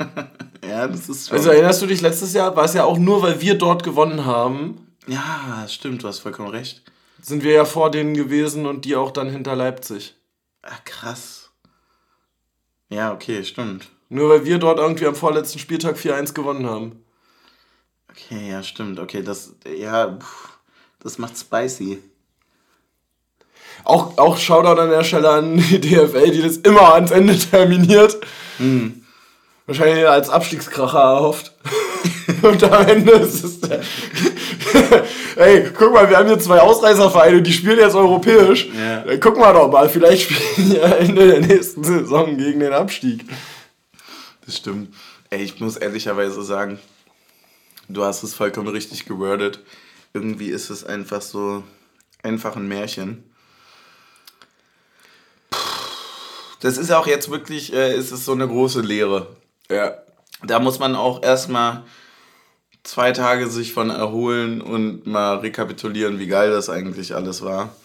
Ja, das ist schon. Also erinnerst du dich, letztes Jahr war es ja auch nur, weil wir dort gewonnen haben, ja, stimmt, du hast vollkommen recht. sind wir ja vor denen gewesen und die auch dann hinter Leipzig. Ah, krass. Ja, okay, stimmt. Nur weil wir dort irgendwie am vorletzten Spieltag 4-1 gewonnen haben. Okay, ja, stimmt. Okay, das, ja, pff, das macht spicy. Auch, auch Shoutout an der Stelle an die DFL, die das immer ans Ende terminiert. Wahrscheinlich als Abstiegskracher erhofft. [LAUGHS] Und am Ende ist es der. [LAUGHS] Ey, guck mal, wir haben hier zwei Ausreißervereine, die spielen jetzt europäisch. Ja. Äh, Gucken wir doch mal, vielleicht spielen die ja Ende der nächsten Saison gegen den Abstieg. Das stimmt. Ey, ich muss ehrlicherweise sagen, du hast es vollkommen richtig gewordet. Irgendwie ist es einfach so, einfach ein Märchen. Das ist auch jetzt wirklich, äh, ist es so eine große Lehre. Ja. Da muss man auch erstmal zwei Tage sich von erholen und mal rekapitulieren, wie geil das eigentlich alles war.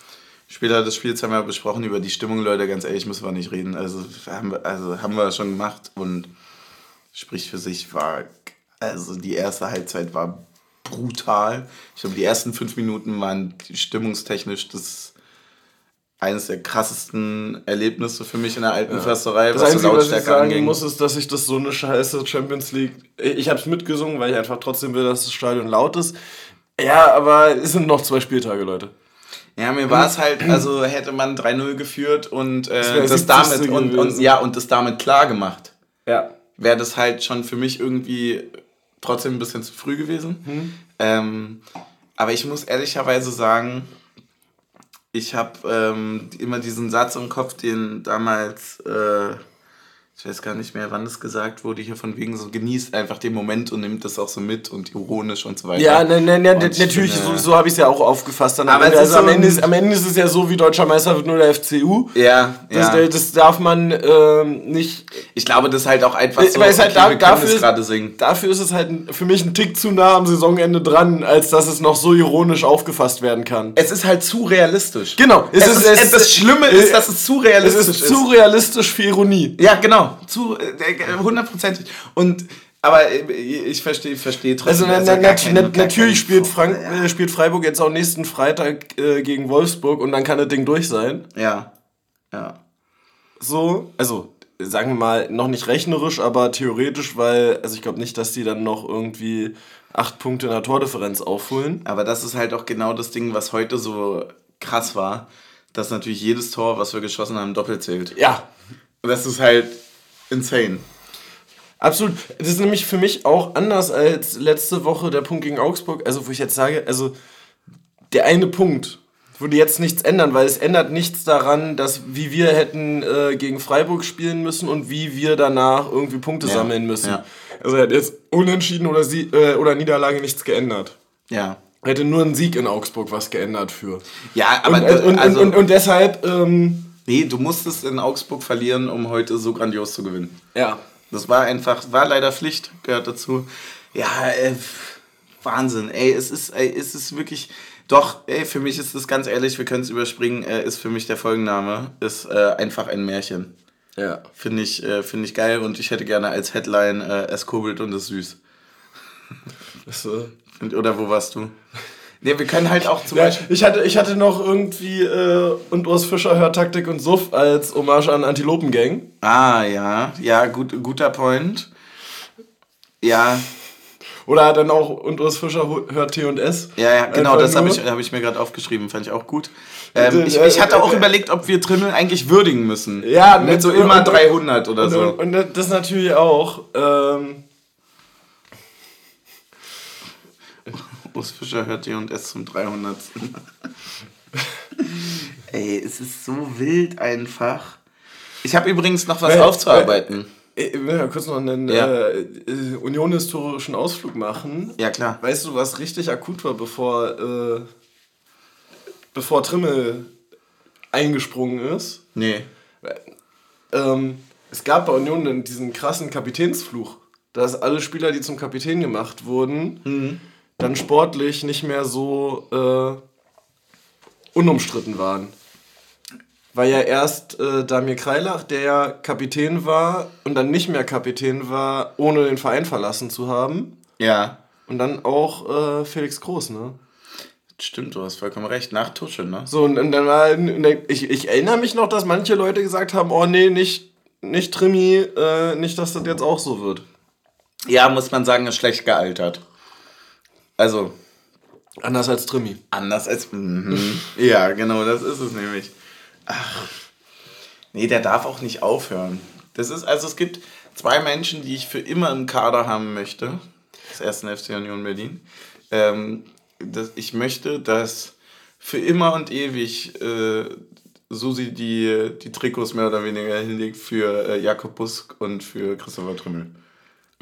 Später des Spiels haben wir besprochen über die Stimmung, Leute, ganz ehrlich, müssen wir nicht reden. Also haben wir, also haben wir schon gemacht und spricht für sich, war, also die erste Halbzeit war brutal. Ich glaube, die ersten fünf Minuten waren stimmungstechnisch das eines der krassesten Erlebnisse für mich in der alten Försterei, Das was so Einzige, was ich Lautstärke sagen anging. muss, ist, dass ich das so eine scheiße Champions League. Ich habe es mitgesungen, weil ich einfach trotzdem will, dass das Stadion laut ist. Ja, aber es sind noch zwei Spieltage, Leute. Ja, mir war es halt, also hätte man 3-0 geführt und äh, das 70. damit und, und ja und das damit klar gemacht, Ja. Wäre das halt schon für mich irgendwie trotzdem ein bisschen zu früh gewesen. Mhm. Ähm, aber ich muss ehrlicherweise sagen, ich habe ähm, immer diesen Satz im Kopf, den damals, äh, ich weiß gar nicht mehr, wann das gesagt wurde, hier von wegen so, genießt einfach den Moment und nimmt das auch so mit und ironisch und so weiter. Ja, ne, ne, ne, natürlich, finde- so, so habe ich es ja auch aufgefasst. Dann am, Aber Ende, es ist also am, so Ende ein- ist, am Ende ist es ja so, wie deutscher Meister wird nur der FCU. Ja, Das, ja. das darf man ähm, nicht. Ich glaube, das ist halt auch einfach so, Aber es ist halt okay, da, dafür, gerade singen. dafür ist es halt für mich ein Tick zu nah am Saisonende dran, als dass es noch so ironisch aufgefasst werden kann. Es ist halt zu realistisch. Genau, Es ist, es das Schlimme ist, dass es zu Es realistisch ist zu realistisch für Ironie. Ja, genau. Zu äh, hundertprozentig. Und aber äh, ich verstehe, verstehe Also trotzdem. na, ist na, ja gar nat- kein- natürlich spielt, Frank, äh, spielt Freiburg jetzt auch nächsten Freitag äh, gegen Wolfsburg und dann kann das Ding durch sein. Ja. Ja. So, also sagen wir mal, noch nicht rechnerisch, aber theoretisch, weil, also ich glaube nicht, dass die dann noch irgendwie acht Punkte in der Tordifferenz aufholen. Aber das ist halt auch genau das Ding, was heute so krass war, dass natürlich jedes Tor, was wir geschossen haben, doppelt zählt. Ja, Und das ist halt insane. Absolut. Das ist nämlich für mich auch anders als letzte Woche der Punkt gegen Augsburg. Also, wo ich jetzt sage, also der eine Punkt würde jetzt nichts ändern, weil es ändert nichts daran, dass wie wir hätten äh, gegen Freiburg spielen müssen und wie wir danach irgendwie Punkte Ja, sammeln müssen. ja. Also hätte jetzt Unentschieden oder, Sie äh, oder Niederlage nichts geändert. Ja. Hätte nur ein Sieg in Augsburg was geändert für. Ja, aber Und, und, und, also, und, und deshalb, ähm, nee, du musstest in Augsburg verlieren, um heute so grandios zu gewinnen. ja. Das war einfach, war leider Pflicht, gehört dazu. Ja, äh, Wahnsinn, ey, es ist, ey, es ist wirklich, doch, ey, für mich ist es ganz ehrlich, wir können es überspringen, äh, ist für mich der Folgenname, ist äh, einfach ein Märchen. Ja. Finde ich, äh, finde ich geil und ich hätte gerne als Headline, äh, es kurbelt und ist süß. Das, äh, Und, oder wo warst du? Nee, wir können halt auch zum Ja, Beispiel. ich, hatte, ich hatte noch irgendwie äh, und Urs Fischer hört Taktik und Suff als Hommage an Antilopengang. Ah, ja, ja, gut, guter Point. Ja, Oder dann auch und Urs Fischer hört T&S. Ja, ja, genau, Einfach das habe ich, hab ich mir gerade aufgeschrieben, fand ich auch gut. Ähm, Äh, ich, äh, ich hatte auch äh, überlegt, ob wir Trimmel eigentlich würdigen müssen. Ja, mit so und- immer und- 300 oder so. und, und das natürlich auch. Ähm, Urs Fischer hört die und S zum 300. [LAUGHS] Ey, es ist so wild einfach. Ich habe übrigens noch was Weil- aufzuarbeiten. ich will ja kurz noch einen Ja. äh, äh, Union-historischen Ausflug machen. Ja, klar. Weißt du, was richtig akut war, bevor, äh, bevor Trimmel eingesprungen ist? Nee. ähm, es gab bei Union diesen krassen Kapitänsfluch, dass alle Spieler, die zum Kapitän gemacht wurden, dann sportlich nicht mehr so äh, unumstritten waren. Weil ja erst äh, Damir Kreilach, der ja Kapitän war und dann nicht mehr Kapitän war, ohne den Verein verlassen zu haben. Ja. Und dann auch äh, Felix Groß, ne? Stimmt, du hast vollkommen recht. Nach Tusche, ne? So, und, und dann war, und dann- ich, ich erinnere mich noch, dass manche Leute gesagt haben, oh nee, nicht, nicht Trimi, äh, nicht, dass das jetzt auch so wird. Ja, muss man sagen, ist schlecht gealtert. Also, Anders als Trimi. Anders als. Mhm. Ja, genau, das ist es nämlich. Ach. Nee, der darf auch nicht aufhören. Das ist, also es gibt zwei Menschen, die ich für immer im Kader haben möchte. Das erste FC Union Berlin. Ähm, das, ich möchte, dass für immer und ewig äh, Susi die, die Trikots mehr oder weniger hinlegt für äh, Jakob Busk und für Christopher Trümmel.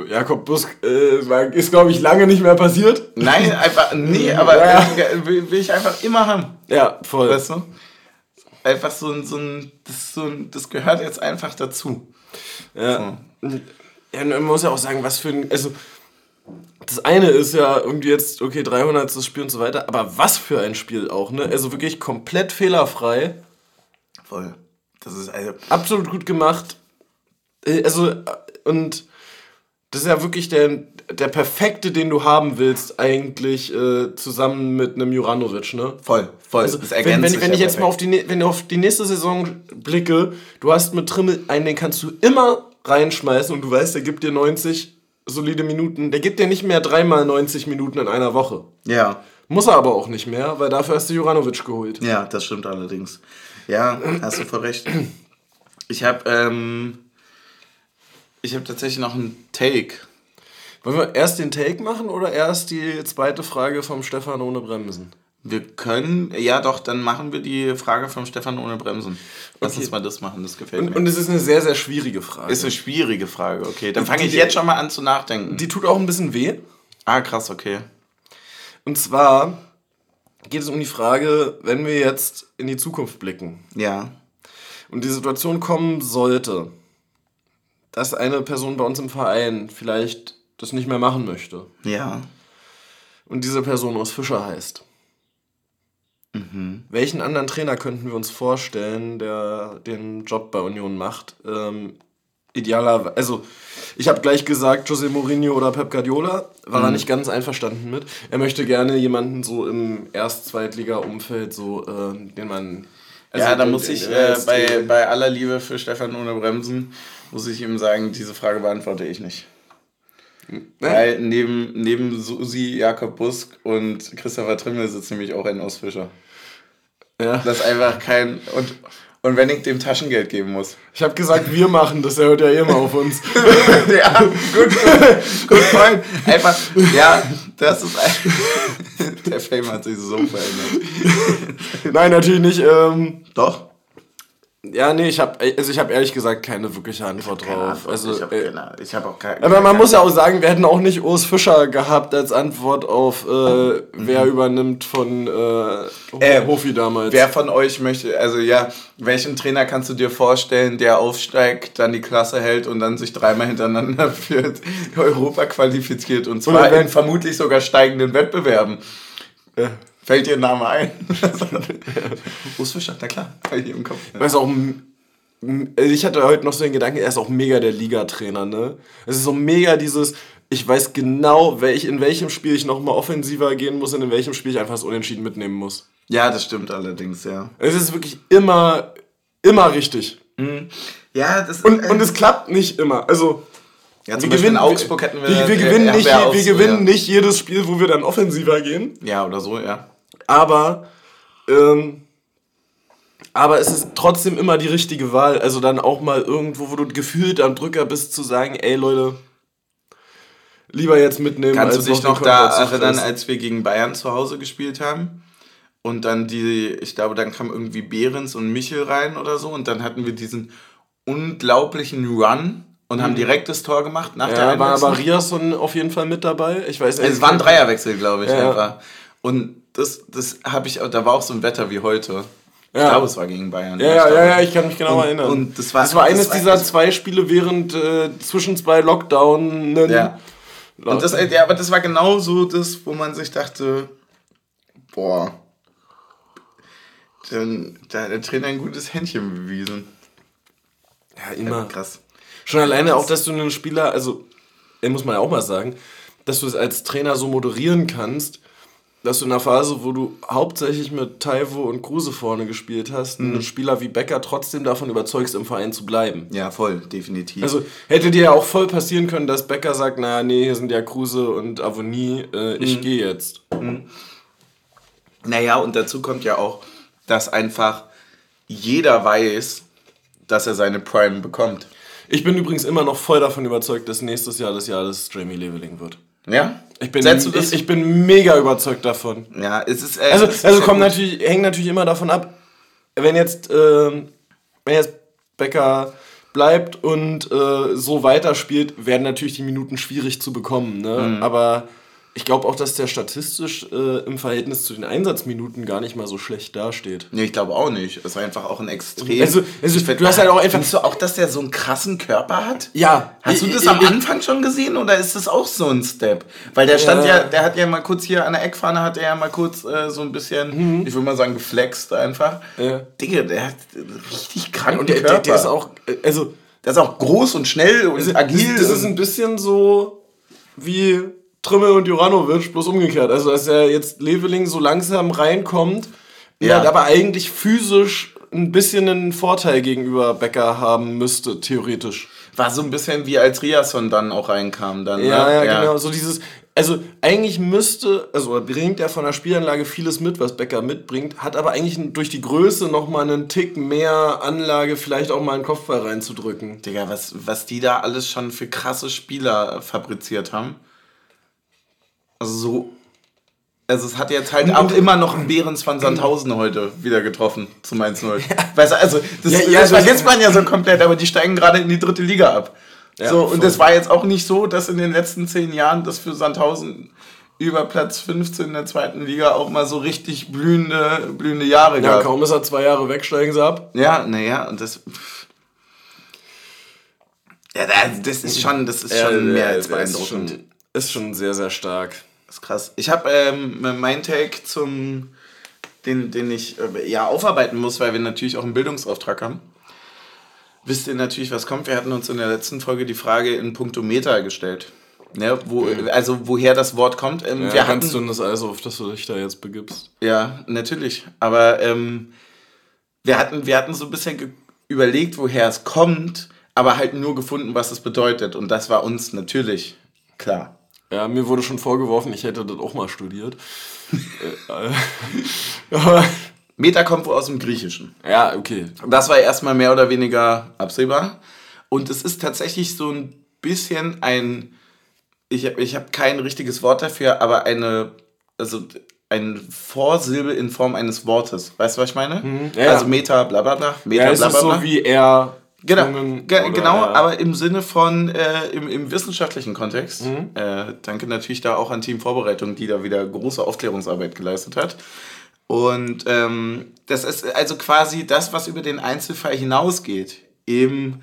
Jakob Busk äh, ist, glaube ich, lange nicht mehr passiert. Nein, einfach, nee, [LAUGHS] aber Ja. äh, will, will ich einfach immer haben. Ja, voll. Weißt du? Einfach so ein, so ein, das, so ein, das gehört jetzt einfach dazu. Ja. ja, und man muss ja auch sagen, was für ein. Also, das eine ist ja irgendwie jetzt, okay, 300. Spiel und so weiter, aber was für ein Spiel auch, ne? Also wirklich komplett fehlerfrei. Voll. Das ist also. absolut gut gemacht. Äh, Also, äh, und das ist ja wirklich der, der perfekte, den du haben willst, eigentlich äh, zusammen mit einem Juranovic, ne? Voll, voll. Also, Das wenn, wenn, wenn ich jetzt mal auf perfekt. die, wenn ich auf die nächste Saison blicke, du hast mit Trimmel einen, den kannst du immer reinschmeißen und du weißt, der gibt dir 90 solide Minuten. Der gibt dir nicht mehr dreimal 90 Minuten in einer Woche. Ja, Muss er aber auch nicht mehr, weil dafür hast du Juranovic geholt. ja, das stimmt allerdings. Ja, hast du voll recht. Ich habe ähm, ich habe tatsächlich noch einen Take. Wollen wir erst den Take machen oder erst die zweite Frage vom Stefan ohne Bremsen? Wir können, ja doch, dann machen wir die Frage vom Stefan ohne Bremsen. Lass Okay. uns mal das machen, das gefällt Und, mir. und es ist eine sehr, sehr schwierige Frage. ist eine schwierige Frage, okay. Dann fange ich jetzt schon mal an zu nachdenken. Die tut auch ein bisschen weh. ah, krass, okay. Und zwar geht es um die Frage, wenn wir jetzt in die Zukunft blicken Ja. und die Situation kommen sollte, dass eine Person bei uns im Verein vielleicht das nicht mehr machen möchte Ja. und diese Person aus Fischer heißt. Welchen anderen Trainer könnten wir uns vorstellen, der den Job bei Union macht? Ähm, idealerweise, also ich habe gleich gesagt, José Mourinho oder Pep Guardiola, war er nicht ganz einverstanden mit. Er möchte gerne jemanden so im Erst-Zweitliga-Umfeld, so, äh, den man. also ja, da muss ich äh, bei, bei aller Liebe für Stefan ohne Bremsen, muss ich ihm sagen, diese Frage beantworte ich nicht. Weil neben, neben Susi, Jakob Busk und Christopher Trimmel sitzt nämlich auch ein Ausfischer. Ja. Das ist einfach kein. Und, und wenn ich dem Taschengeld geben muss. Ich habe gesagt, wir machen das, er hört ja immer auf uns. [LAUGHS] ja, gut, gut, point. Einfach, ja, das ist ein. [LAUGHS] Der Fame hat sich so verändert. Nein, natürlich nicht. Ähm, Doch? Ja, nee, ich habe also ich hab ehrlich gesagt keine wirkliche Antwort drauf. Also, ich habe äh, ich hab auch keine. Aber man muss ja auch sagen, wir hätten auch nicht Urs Fischer gehabt als Antwort auf, äh, wer übernimmt von äh, Äh, Hofi damals. Wer von euch möchte, also ja, welchen Trainer kannst du dir vorstellen, der aufsteigt, dann die Klasse hält und dann sich dreimal hintereinander [LAUGHS] für Europa qualifiziert und zwar in vermutlich sogar steigenden Wettbewerben? Äh, Fällt dir ein Name ein? [LAUGHS] Urs Fischer, na klar, fällt dir im Kopf. er ist auch, also ich hatte heute noch so den Gedanken, er ist auch mega der Ligatrainer, ne? Es ist so mega dieses, ich weiß genau, welch, in welchem Spiel ich nochmal offensiver gehen muss und in welchem Spiel ich einfach das Unentschieden mitnehmen muss. Ja, das stimmt allerdings, ja. Es ist wirklich immer, immer richtig. Ja, das Und, und es klappt nicht immer. Also, ja, wir Beispiel gewinnen, in Augsburg hätten wir. wir, wir äh, gewinnen, nicht, wir gewinnen ja. nicht jedes Spiel, wo wir dann offensiver gehen. Ja, oder so, ja. Aber, ähm, aber es ist trotzdem immer die richtige Wahl. Also dann auch mal irgendwo, wo du gefühlt am Drücker bist, zu sagen, ey Leute, lieber jetzt mitnehmen. Kannst du dich den noch da erinnern, als wir gegen Bayern zu Hause gespielt haben? Und dann die, ich glaube, dann kam irgendwie Behrens und Michel rein oder so. Und dann hatten wir diesen unglaublichen Run und haben direkt das Tor gemacht nach der Mhm. Ja, war Einwechslung. aber Riasson auf jeden Fall mit dabei. Ich weiß Es war ein Dreierwechsel, glaube ich, ja. einfach. Und das, das habe ich, da war auch so ein Wetter wie heute. Ich Ja. glaube, es war gegen Bayern. Ja, ja, Ich ja, ja, ich kann mich genau Und- erinnern. und das war- das war das eines war dieser zwei Spiele während äh, zwischen zwei Lockdown. Ja. Und das, ja, aber das war genau so das, wo man sich dachte, boah, dann, da hat der Trainer ein gutes Händchen bewiesen. ja, immer. Krass. Schon alleine auch, dass du einen Spieler, also, muss man ja auch mal sagen, dass du es als Trainer so moderieren kannst, dass du in einer Phase, wo du hauptsächlich mit Taiwo und Kruse vorne gespielt hast, Mhm. einen Spieler wie Becker trotzdem davon überzeugst, im Verein zu bleiben. Ja, voll, definitiv. Also hätte dir ja auch voll passieren können, dass Becker sagt, na nee, hier sind ja Kruse und Avonie, äh, ich Mhm. gehe jetzt. naja, und dazu kommt ja auch, dass einfach jeder weiß, dass er seine Prime bekommt. Ich bin übrigens immer noch voll davon überzeugt, dass nächstes Jahr das Jahr des Jamie Leveling wird. Ja? Ich bin, Setzt du das? ich, ich bin mega überzeugt davon. ja, es ist. Äh, Also, es also kommt natürlich, hängt natürlich immer davon ab, wenn jetzt, ähm, wenn jetzt Becker bleibt und äh, so weiterspielt, werden natürlich die Minuten schwierig zu bekommen. Ne? Mhm. Aber ich glaube auch, dass der statistisch äh, im Verhältnis zu den Einsatzminuten gar nicht mal so schlecht dasteht. Nee, ich glaube auch nicht. Es ist einfach auch ein extrem. Also- also du hast halt auch einfach- Findest du auch, dass der so einen krassen Körper hat? Ja. Hast du das ich- am ich- Anfang schon gesehen oder ist das auch so ein Step? Weil der stand Ja. ja, der hat ja mal kurz hier an der Eckfahne, hat er ja mal kurz äh, so ein bisschen, ich würde mal sagen, geflext einfach. Mhm. Ja. Digga, der hat richtig kranken Und der, Körper. der, der ist auch, äh, also der ist auch groß und schnell und Das, agil. das ist ein bisschen so wie Trimmel und Juranovic, bloß umgekehrt. Also, dass er jetzt Leveling so langsam reinkommt, Ja. ja. aber eigentlich physisch ein bisschen einen Vorteil gegenüber Becker haben müsste, theoretisch. war so ein bisschen wie als Riasson dann auch reinkam. Dann, Ja, ne? ja, genau. So dieses, also eigentlich müsste, also bringt er von der Spielanlage vieles mit, was Becker mitbringt, hat aber eigentlich durch die Größe nochmal einen Tick mehr Anlage, vielleicht auch mal einen Kopfball reinzudrücken. Digga, was, was die da alles schon für krasse Spieler fabriziert haben. Also so. Also es hat jetzt halt auch immer noch einen Behrens von Sandhausen heute wieder getroffen zum 1-0. [LAUGHS] Weißt du, also das, Ja, ja, das vergisst man ja so komplett, aber die steigen gerade in die dritte Liga ab. Ja, so, und es war jetzt auch nicht so, dass in den letzten zehn Jahren das für Sandhausen über Platz 15 in der zweiten Liga auch mal so richtig blühende, blühende Jahre Ja, gab. kaum ist er zwei Jahre weg, steigen sie ab. Ja, naja, und das. Ja, das, ist schon, das ist schon Äh, mehr als der ist beeindruckend. schon, ist schon sehr, sehr stark. Das ist krass. Ich habe ähm, meinen Take zum, den, den ich äh, ja aufarbeiten muss, weil wir natürlich auch einen Bildungsauftrag haben. Wisst ihr natürlich, was kommt? Wir hatten uns in der letzten Folge die Frage in puncto Meta gestellt. Ne, wo, Also woher das Wort kommt. Ähm, Ja, wir kannst hatten, du das Eis, auf das du dich da jetzt begibst? ja, natürlich. Aber ähm, wir, hatten, wir hatten so ein bisschen überlegt, woher es kommt, aber halt nur gefunden, was es bedeutet. Und das war uns natürlich klar. Ja, mir wurde schon vorgeworfen, ich hätte das auch mal studiert. Äh, äh, [LAUGHS] aber, Meta kommt wohl aus dem Griechischen. ja, okay. Das war erstmal mehr oder weniger absehbar. Und es ist tatsächlich so ein bisschen ein, ich habe ich hab kein richtiges Wort dafür, aber eine, also ein Vorsilbe in Form eines Wortes. Weißt du, was ich meine? Mhm. Ja. Also Meta, bla bla bla. Meta, Ja, es bla ist bla bla. so wie er. Genau, ge oder genau er- aber im Sinne von, äh, im, im wissenschaftlichen Kontext. Mhm. Äh, danke natürlich da auch an Team Vorbereitung, die da wieder große Aufklärungsarbeit geleistet hat. Und ähm, das ist also quasi das, was über den Einzelfall hinausgeht. Eben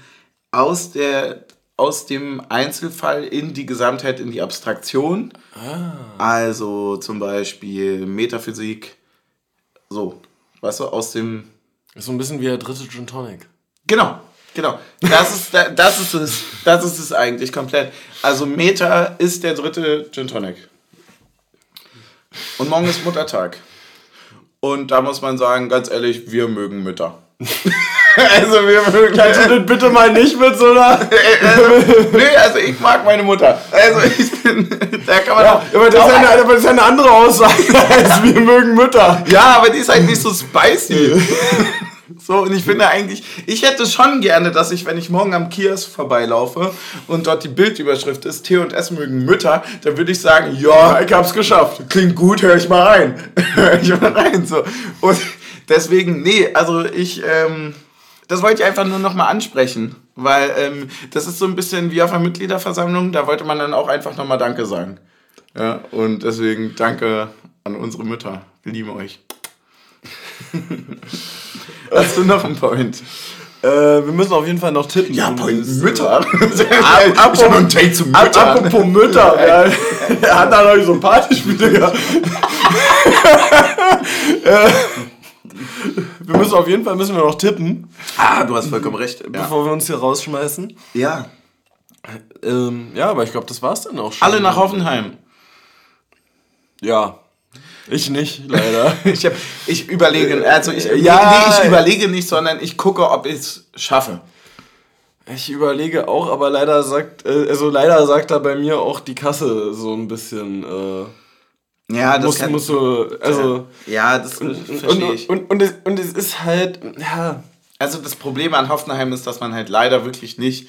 aus, der, aus dem Einzelfall in die Gesamtheit, in die Abstraktion. Ah. Also zum Beispiel Metaphysik. So, weißt du, aus dem Ist so ein bisschen wie der dritte Gin Tonic. Genau, genau. Das ist, da- das ist es. Das ist es eigentlich komplett. Also Meta ist der dritte Gin Tonic. Und morgen ist Muttertag. Und da muss man sagen, ganz ehrlich, wir mögen Mütter. [LAUGHS] also wir mögen. Kannst du das bitte mal nicht mit so einer. also, [LAUGHS] nee, also ich mag meine Mutter. Also ich bin. Da kann man Ja, auch. aber das, eine, aber das ist ja eine andere Aussage [LAUGHS] als wir mögen Mütter. Ja, aber die ist halt nicht so spicy. So, und ich finde eigentlich, ich hätte schon gerne, dass ich, wenn ich morgen am Kiosk vorbeilaufe und dort die Bildüberschrift ist, T und S mögen Mütter, dann würde ich sagen, ja, ich hab's geschafft. Klingt gut, hör ich mal rein. [LAUGHS] hör ich mal rein, so. Und deswegen, nee, also ich, ähm, das wollte ich einfach nur nochmal ansprechen, weil ähm, das ist so ein bisschen wie auf einer Mitgliederversammlung, da wollte man dann auch einfach nochmal Danke sagen. Ja, und deswegen danke an unsere Mütter. Wir lieben euch. [LAUGHS] [LAUGHS] Hast du noch einen Point? Äh, wir müssen auf jeden Fall noch tippen. Ja, Point Mütter. [LAUGHS] Ap- ich hab noch einen Take zu Ap- Müttern. Apropos Mütter, [LAUGHS] er hat da noch so Partyspiele gehabt. Äh, wir müssen auf jeden Fall müssen wir noch tippen, Ah, du hast vollkommen recht. Ja. bevor wir uns hier rausschmeißen. ja. Ähm, ja, aber ich glaube, das war's dann auch schon. Alle nach Hoffenheim. Ja. Ich nicht, leider. [LAUGHS] Ich, hab, ich überlege, also ich, Ja. nee, ich überlege nicht, sondern ich gucke, ob ich es schaffe. Ich überlege auch, aber leider sagt, äh, also leider sagt da bei mir auch die Kasse so ein bisschen, äh, Ja, das muss, kann, also, ja, das und, verstehe ich. und, und, es, und es ist halt, ja, Also das Problem an Hoffenheim ist, dass man halt leider wirklich nicht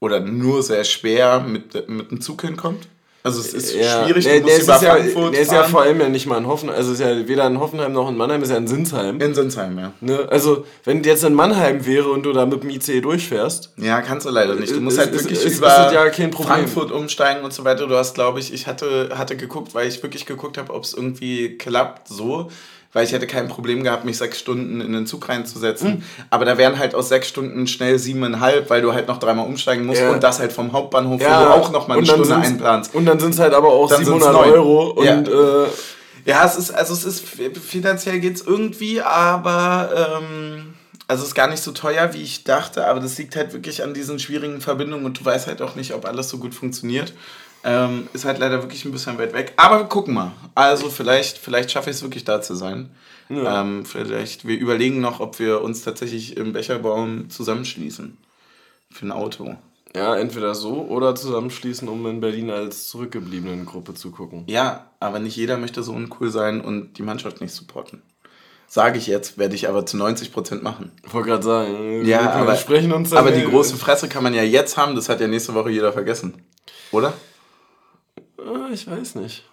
oder nur sehr schwer mit, mit dem Zug hinkommt. Also es ist ja, schwierig, du der musst ist über ja, Frankfurt der ist ja vor allem ja nicht mal in Hoffenheim, also es ist ja weder in Hoffenheim noch in Mannheim, ist ja in Sinsheim. in Sinsheim, ja. Ne? Also, wenn jetzt in Mannheim wäre und du da mit dem ICE durchfährst, Ja, kannst du leider nicht. Du musst Ist- halt ist- wirklich ist- über ja. Frankfurt umsteigen und so weiter. Du hast, glaube ich, ich hatte, hatte geguckt, weil ich wirklich geguckt habe, ob es irgendwie klappt so. Weil ich hätte kein Problem gehabt, mich sechs Stunden in den Zug reinzusetzen. Hm. Aber da wären halt aus sechs Stunden schnell siebeneinhalb, weil du halt noch dreimal umsteigen musst. Ja. Und das halt vom Hauptbahnhof, wo du auch noch mal eine Stunde einplanst. Und dann sind es halt aber auch Dann sind's 700 neun. Euro und Ja. äh, Ja, es ist, also es ist, finanziell geht's irgendwie, aber, ähm, also es ist gar nicht so teuer, wie ich dachte, aber das liegt halt wirklich an diesen schwierigen Verbindungen und du weißt halt auch nicht, ob alles so gut funktioniert. Ähm, ist halt leider wirklich ein bisschen weit weg. Aber wir gucken mal. Also vielleicht, vielleicht schaffe ich es wirklich da zu sein. Ähm, vielleicht, wir überlegen noch, ob wir uns tatsächlich im Becherbaum zusammenschließen. Für ein Auto. ja, entweder so oder zusammenschließen, um in Berlin als zurückgebliebenen Gruppe zu gucken. Ja, aber nicht jeder möchte so uncool sein und die Mannschaft nicht supporten. Sage ich jetzt, werde ich aber zu 90% machen. Ich wollte gerade sagen, Ja, wir aber, sprechen uns dann aber die große Fresse kann man ja jetzt haben, das hat ja nächste Woche jeder vergessen. Oder? Äh, Ich weiß nicht.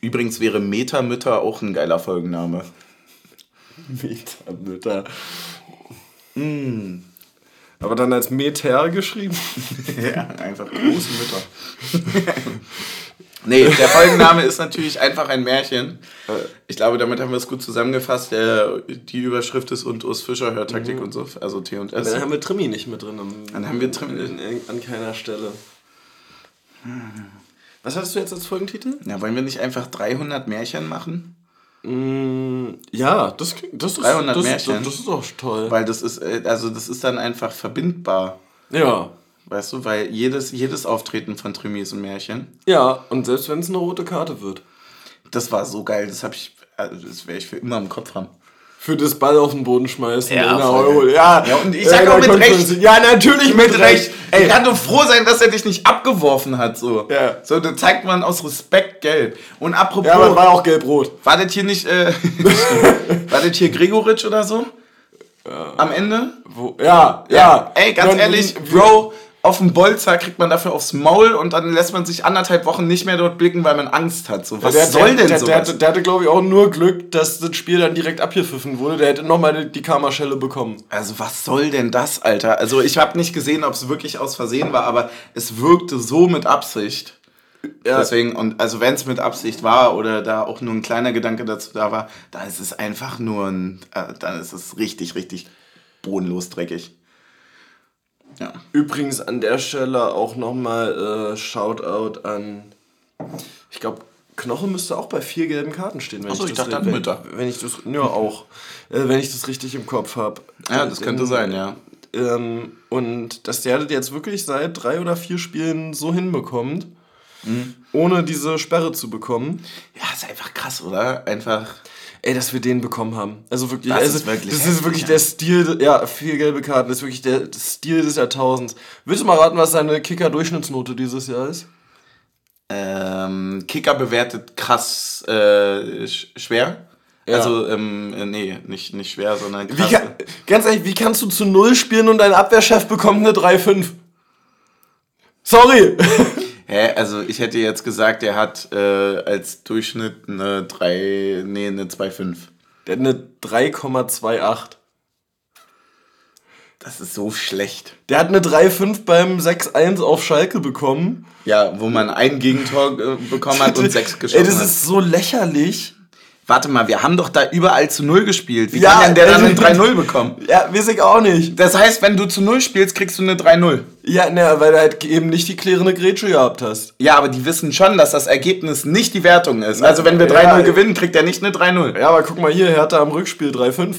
Übrigens wäre Metamütter auch ein geiler Folgenname. Metamütter. Mm. Aber dann als Meter geschrieben? [LAUGHS] ja, einfach große Mütter. [LAUGHS] nee, der Folgenname ist natürlich einfach ein Märchen. Ich glaube, damit haben wir es gut zusammengefasst. Der, die Überschrift ist und Urs Fischer Hörtaktik mhm. und so, also T und S. Dann haben wir Trimi nicht mit drin. Dann haben wir Trimi an keiner Stelle. Was hattest du jetzt als Folgentitel? Ja, wollen wir nicht einfach 300 Märchen machen? Mm, ja, das, das, ist, 300 das, Märchen. Das, das ist auch toll. Weil das ist, äh, also das ist dann einfach verbindbar. Ja. Weißt du, weil jedes, jedes Auftreten von Trimi ist ein Märchen. Ja, und selbst wenn es eine rote Karte wird. Das war so geil, das habe ich, also das werde ich für immer im Kopf haben für das Ball auf den Boden schmeißen ja, in der Euro. Ja, ja, und ich sag auch mit Recht. Ja, natürlich mit Recht. Ey, kann doch froh sein, dass er dich nicht abgeworfen hat. So, ja. so da zeigt man aus Respekt gelb. Und apropos. Ja, aber war auch gelb-rot. War das hier nicht, äh, [LAUGHS] war das hier Gregoritsch oder so? Ja. Am Ende? Wo? Ja, ja. ja. Ey, ganz ehrlich, Bro, auf dem Bolzer kriegt man dafür aufs Maul und dann lässt man sich anderthalb Wochen nicht mehr dort blicken, weil man Angst hat. So, was der, soll der, denn so? Der, hatte, der hatte, glaube ich, auch nur Glück, dass das Spiel dann direkt abgepfiffen wurde. Der hätte nochmal die Karmaschelle bekommen. Also, was soll denn das, Alter? Also, ich habe nicht gesehen, ob es wirklich aus Versehen war, aber es wirkte so mit Absicht. Ja. Deswegen, und also wenn es mit Absicht war oder da auch nur ein kleiner Gedanke dazu da war, dann ist es einfach nur ein, äh, dann ist es richtig, richtig bodenlos dreckig. Ja. Übrigens an der Stelle auch nochmal äh, Shoutout an, ich glaube, Knoche müsste auch bei vier gelben Karten stehen. Wenn Achso, ich, ich dachte an Mütter. Wenn ich das, ja auch, äh, wenn ich das richtig im Kopf habe. Ja, das könnte sein, ja. Ähm, und dass der das jetzt wirklich seit drei oder vier Spielen so hinbekommt, mhm. ohne diese Sperre zu bekommen. Ja, ist einfach krass, oder? Einfach ey, dass wir den bekommen haben. Also wirklich, das also, ist wirklich, das ist wirklich der Stil, ja, vier gelbe Karten, das ist wirklich der Stil des Jahrtausends. Willst du mal raten, was seine Kicker-Durchschnittsnote dieses Jahr ist? Ähm, Kicker bewertet krass äh, schwer. Ja. Also, ähm, äh, nee, nicht, nicht schwer, sondern krass. Kann, ganz ehrlich, wie kannst du zu Null spielen und dein Abwehrchef bekommt eine 3-5? Sorry! [LAUGHS] Hä, also ich hätte jetzt gesagt, er hat äh, als Durchschnitt eine 3, nee, eine 2,5. Der hat eine 3,28. Das ist so schlecht. Der hat eine 3,5 beim 6-1 auf Schalke bekommen. Ja, wo man ein Gegentor äh, bekommen hat und [LAUGHS] 6 geschossen hat. Ey, das ist so lächerlich. Warte mal, wir haben doch da überall zu Null gespielt. Wie ja, kann denn der dann eine 3-0 bekommen? Ja, weiß ich auch nicht. Das heißt, wenn du zu Null spielst, kriegst du eine 3-0. Ja, ne, weil du halt eben nicht die klärende Grätsche gehabt hast. Ja, aber die wissen schon, dass das Ergebnis nicht die Wertung ist. Also wenn wir 3-0 ja, gewinnen, kriegt er nicht eine 3-0. Ja, aber guck mal hier, Hertha am Rückspiel 3-5.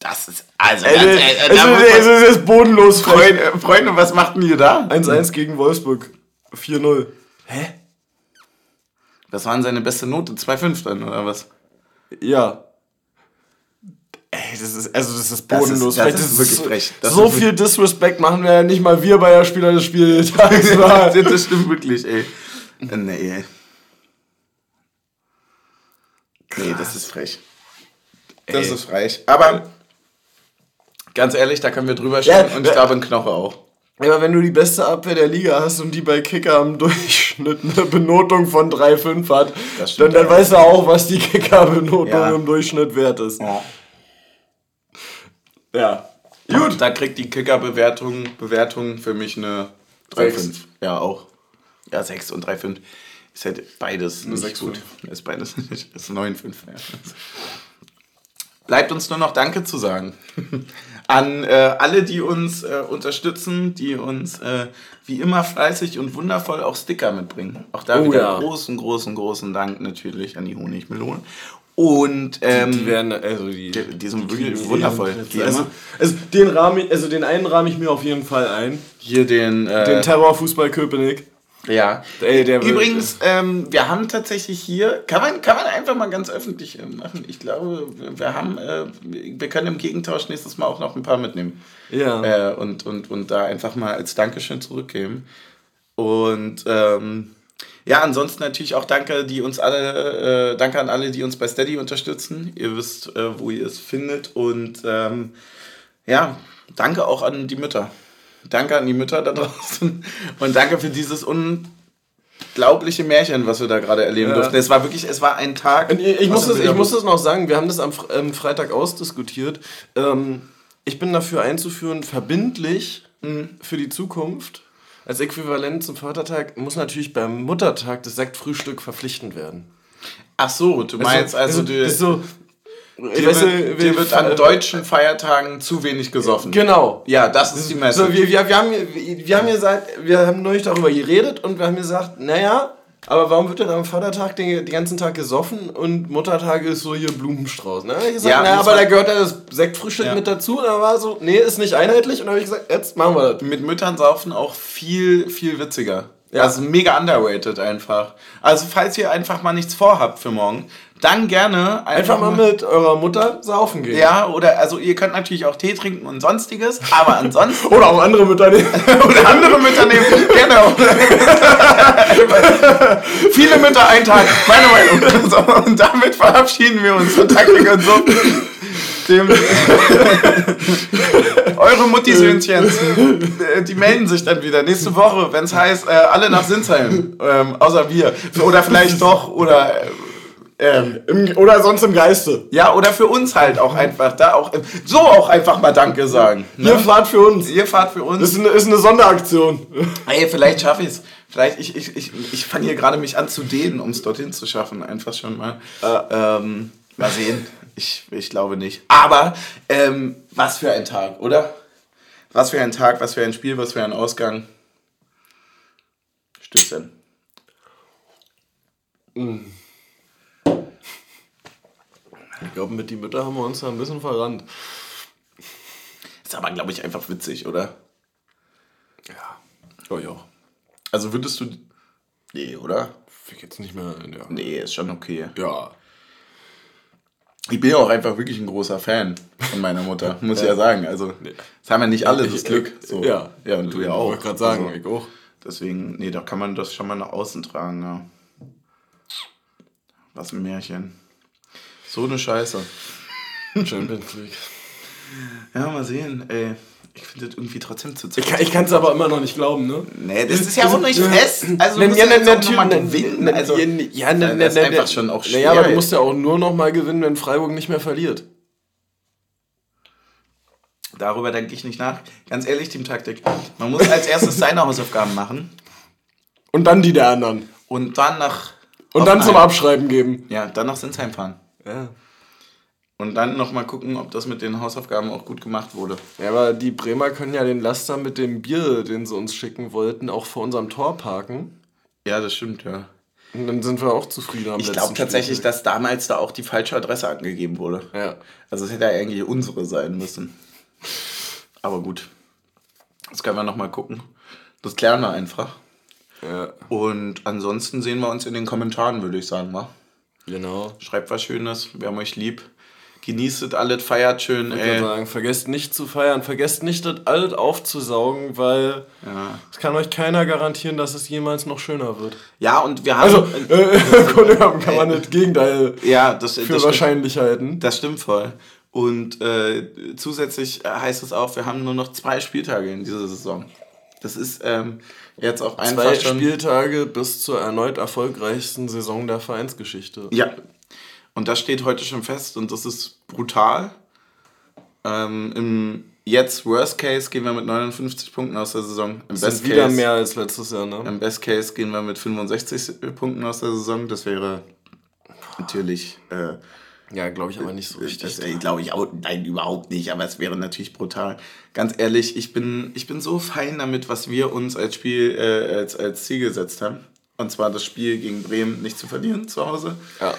Das ist also ganz, ey, ey, es, ist, es ist bodenlos. Freunde, Freunde, was macht denn ihr da? 1-1 gegen Wolfsburg. 4-0. Hä? Was war denn seine beste Note? 2,5 dann, oder was? Ja. Ey, das ist, also das ist bodenlos. Das ist, das ist wirklich frech. Das so viel Disrespect machen wir ja nicht mal wir bei der Spieler des Spiels. [LAUGHS] das stimmt wirklich, ey. Nee, ey. Nee, das ist frech. Das ey. ist frech. Aber ganz ehrlich, da können wir drüber stehen ja, und ich glaube ein Knoche auch. Aber wenn du die beste Abwehr der Liga hast und die bei Kicker im Durchschnitt eine Benotung von 3,5 hat, dann, dann weißt du auch, was die Kicker-Benotung ja. im Durchschnitt wert ist. Ja. ja. Gut. Da kriegt die Kicker-Bewertung Bewertung für mich eine 3,5. Ja, auch. Ja, 6 und 3,5. Ist halt beides eine nicht 6, gut. Ist beides nicht. Ist 9,5. Ja. Bleibt uns nur noch Danke zu sagen [LAUGHS] an äh, alle, die uns äh, unterstützen, die uns äh, wie immer fleißig und wundervoll auch Sticker mitbringen. Auch da oh, wieder ja. großen, großen, großen Dank natürlich an die Honigmelonen. Und ähm, die, die werden, also die, die, die sind wirklich die wundervoll. Die also, also, den Rahmen, also den einen rahme ich mir auf jeden Fall ein. Hier den, äh, den Terrorfußball Köpenick. Ja. Ey, Übrigens, ähm, wir haben tatsächlich hier, kann man, kann man einfach mal ganz öffentlich äh, machen. Ich glaube, wir haben, äh, wir können im Gegentausch nächstes Mal auch noch ein paar mitnehmen. Ja. Äh, und, und, und da einfach mal als Dankeschön zurückgeben. Und ähm, ja, ansonsten natürlich auch danke, die uns alle, äh, danke an alle, die uns bei Steady unterstützen. Ihr wisst, äh, wo ihr es findet. Und ähm, ja, danke auch an die Mütter. Danke an die Mütter da draußen und danke für dieses un unglaubliche Märchen, was wir da gerade erleben Ja. durften. Es war wirklich, es war ein Tag. Und ich, ich, muss das, ich muss da- das noch sagen, wir haben das am ähm, Freitag ausdiskutiert. Ähm, ich bin dafür einzuführen, verbindlich für die Zukunft, als Äquivalent zum Vatertag, muss natürlich beim Muttertag das Sektfrühstück verpflichtend werden. Ach so, du meinst also, das du, ist so, dir, weißt wird, wir- dir wird an deutschen Feiertagen zu wenig gesoffen. Genau. Ja, das ist die Message. So, wir, wir, wir, haben, wir, haben gesagt, wir haben neulich darüber geredet und wir haben gesagt, naja, aber warum wird denn am Vatertag den, den ganzen Tag gesoffen und Muttertag ist so hier Blumenstrauß? Ne? Ich gesagt, Ja, naja, aber da gehört ja das Sektfrühstück Ja. mit dazu. Und da war so, nee, ist nicht einheitlich. Und dann habe ich gesagt, jetzt machen wir das. mit Müttern saufen auch viel, viel witziger. Ja. Also mega underrated einfach. Also falls ihr einfach mal nichts vorhabt für morgen, dann gerne Einfach mal mit eurer Mutter saufen gehen. Ja, oder also ihr könnt natürlich auch Tee trinken und sonstiges, aber ansonsten [LAUGHS] Oder auch andere Mütter nehmen. [LAUGHS] oder andere Mütter nehmen. Genau. [LAUGHS] Viele Mütter ein Tag, meine Meinung. So, und damit verabschieden wir uns von Taktik und so. Eure Mutti-Söhnchen, äh, die melden sich dann wieder nächste Woche, wenn es heißt, äh, alle nach Sinsheim. Ähm, außer wir. Oder vielleicht doch, oder. Äh, ähm, Im, oder sonst im Geiste. ja, oder für uns halt auch einfach da auch so auch einfach mal Danke sagen. Ne? Ihr fahrt für uns. Ihr fahrt für uns. Das ist eine, ist eine Sonderaktion. Ey, vielleicht schaffe ich es. Vielleicht, ich, ich, ich, ich fange hier gerade mich an zu dehnen, um es dorthin zu schaffen. Einfach schon mal. Ähm, mal sehen. Ich, ich glaube nicht. Aber ähm, was für ein Tag, oder? Was für ein Tag, was für ein Spiel, was für ein Ausgang. Stößchen. Ich glaube, mit die Mütter haben wir uns da ein bisschen verrannt. Ist aber, glaube ich, einfach witzig, oder? Ja. Oh ja. Also würdest du. Nee, oder? Ich jetzt nicht mehr. Ja. Nee, ist schon okay. ja. Ich bin ja auch einfach wirklich ein großer Fan von meiner Mutter, [LAUGHS] muss ich ja sagen. Also, das haben ja nicht alle das Glück. So. Ja. ja, und du ja Ich auch. wollte gerade sagen, Also, ich auch. deswegen, nee, da kann man das schon mal nach außen tragen. Ja. Was ein Märchen. So eine Scheiße. Champions League. Ja, mal sehen, ey. Ich finde das irgendwie trotzdem zu Ich kann, ich kann es aber immer noch nicht glauben, ne? Nee, das ist ja auch nicht fest. Also, du musst ja, ja, jetzt auch noch mal natürlich, gewinnen. ne, Also, ja, ja, ne, ne, das ist ne, einfach ne. schon auch Naja, aber du schwer. musst ja auch nur noch mal gewinnen, wenn Freiburg nicht mehr verliert. Darüber denke ich nicht nach. Ganz ehrlich, Teamtaktik. Man muss als erstes [LAUGHS] seine Hausaufgaben machen Und dann die der anderen. und dann nach. Und dann zum Abschreiben geben. Ja, dann nach Sinsheim fahren. Ja. Und dann nochmal gucken, ob das mit den Hausaufgaben auch gut gemacht wurde. ja, aber die Bremer können ja den Laster mit dem Bier, den sie uns schicken wollten, auch vor unserem Tor parken. Ja, das stimmt, ja. Und dann sind wir auch zufrieden am Ich glaube tatsächlich, dass damals da auch die falsche Adresse angegeben wurde. Ja. Also es hätte ja eigentlich unsere sein müssen. Aber gut. Das können wir nochmal gucken. Das klären wir einfach. Ja, Und ansonsten sehen wir uns in den Kommentaren, würde ich sagen, mal. Genau. Schreibt was Schönes, wir haben euch lieb. Genießt es alles, feiert schön, Ich würde ey. sagen, vergesst nicht zu feiern, vergesst nicht das alles aufzusaugen, weil Ja. es kann euch keiner garantieren, dass es jemals noch schöner wird. ja, und wir haben... Also, äh, Grunde genommen kann man das Gegenteil ja, das, das für stimmt. wahrscheinlich halten. Das stimmt voll. Und äh, zusätzlich heißt es auch, wir haben nur noch zwei Spieltage in dieser Saison. Das ist ähm, jetzt auch einfach Zwei schon. Spieltage bis zur erneut erfolgreichsten Saison der Vereinsgeschichte. Ja. Und das steht heute schon fest und das ist brutal. Ähm, Im jetzt Worst Case gehen wir mit 59 Punkten aus der Saison. Im Das Best ist wieder Case, mehr als letztes Jahr, ne? Im Best Case gehen wir mit 65 Punkten aus der Saison. Das wäre natürlich. Äh, Ja, glaube ich aber nicht so richtig. Das äh, glaube ich auch, nein, überhaupt nicht, aber es wäre natürlich brutal. Ganz ehrlich, ich bin, ich bin so fein damit, was wir uns als Spiel, äh, als, als Ziel gesetzt haben. Und zwar das Spiel gegen Bremen nicht zu verlieren zu Hause. Ja.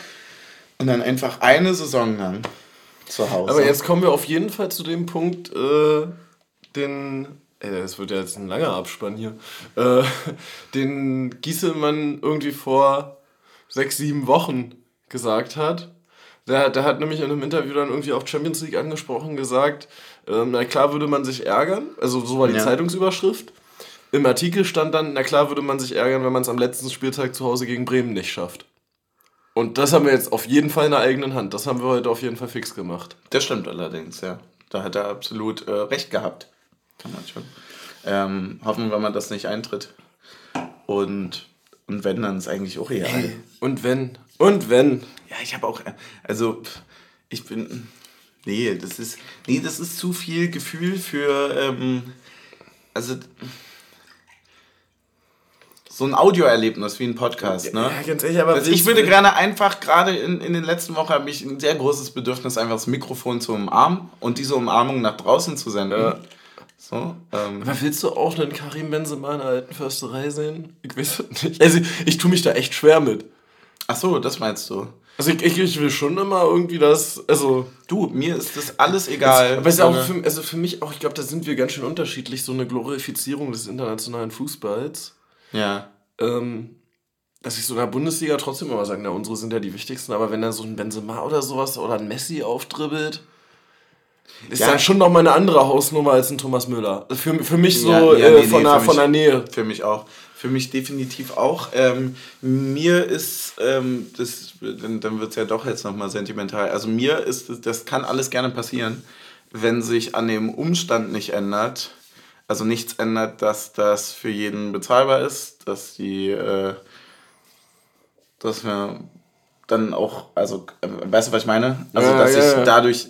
Und dann einfach eine Saison lang zu Hause. Aber jetzt kommen wir auf jeden Fall zu dem Punkt, äh, den. Ey, das wird ja jetzt ein langer Abspann hier. Äh, [LAUGHS] den Gieselmann irgendwie vor sechs, sieben Wochen gesagt hat. Der, der hat nämlich in einem Interview dann irgendwie auf Champions League angesprochen, gesagt, ähm, na klar würde man sich ärgern, also so war die Ja. Zeitungsüberschrift. Im Artikel stand dann, na klar würde man sich ärgern, wenn man es am letzten Spieltag zu Hause gegen Bremen nicht schafft. Und das haben wir jetzt auf jeden Fall in der eigenen Hand. Das haben wir heute auf jeden Fall fix gemacht. Das stimmt allerdings, ja. Da hat er absolut äh, recht gehabt. Kann man schon. Ähm, hoffen wir mal, dass nicht eintritt. Und Und wenn, dann ist eigentlich auch real. Ey, und wenn. Und wenn. Ja, ich habe auch, also ich bin, nee, das ist, nee, das ist zu viel Gefühl für, ähm, also so ein Audioerlebnis wie ein Podcast, ne? Ja, ganz ehrlich, aber also ich würde gerne einfach, gerade in, in den letzten Wochen habe ich ein sehr großes Bedürfnis, einfach das Mikrofon zu umarmen und diese Umarmung nach draußen zu senden. Ja. So, ähm. Aber willst du auch einen Karim Benzema in der alten Försterei sehen? Ich weiß nicht. Also ich tue mich da echt schwer mit. Ach so, das meinst du. Also ich, ich will schon immer irgendwie das, also... Du, mir ist das alles egal. aber es ist auch für, also für mich auch, ich glaube, da sind wir ganz schön unterschiedlich, so eine Glorifizierung des internationalen Fußballs. Ja. Ähm, dass ich so in der Bundesliga trotzdem immer sage, na, unsere sind ja die wichtigsten, aber wenn da so ein Benzema oder sowas oder ein Messi aufdribbelt, ist ja. dann schon noch mal eine andere Hausnummer als ein Thomas Müller. Für, für mich so ja, ja, äh, nee, von, nee, der, von der Nähe. Für mich auch. Für mich definitiv auch. Ähm, mir ist, ähm, das, dann, dann wird es ja doch jetzt nochmal sentimental. Also mir ist, das kann alles gerne passieren, wenn sich an dem Umstand nicht ändert, also nichts ändert, dass das für jeden bezahlbar ist, dass die, äh, dass wir dann auch, also, äh, weißt du, was ich meine? Also, ja, dass ja, ich ja. dadurch,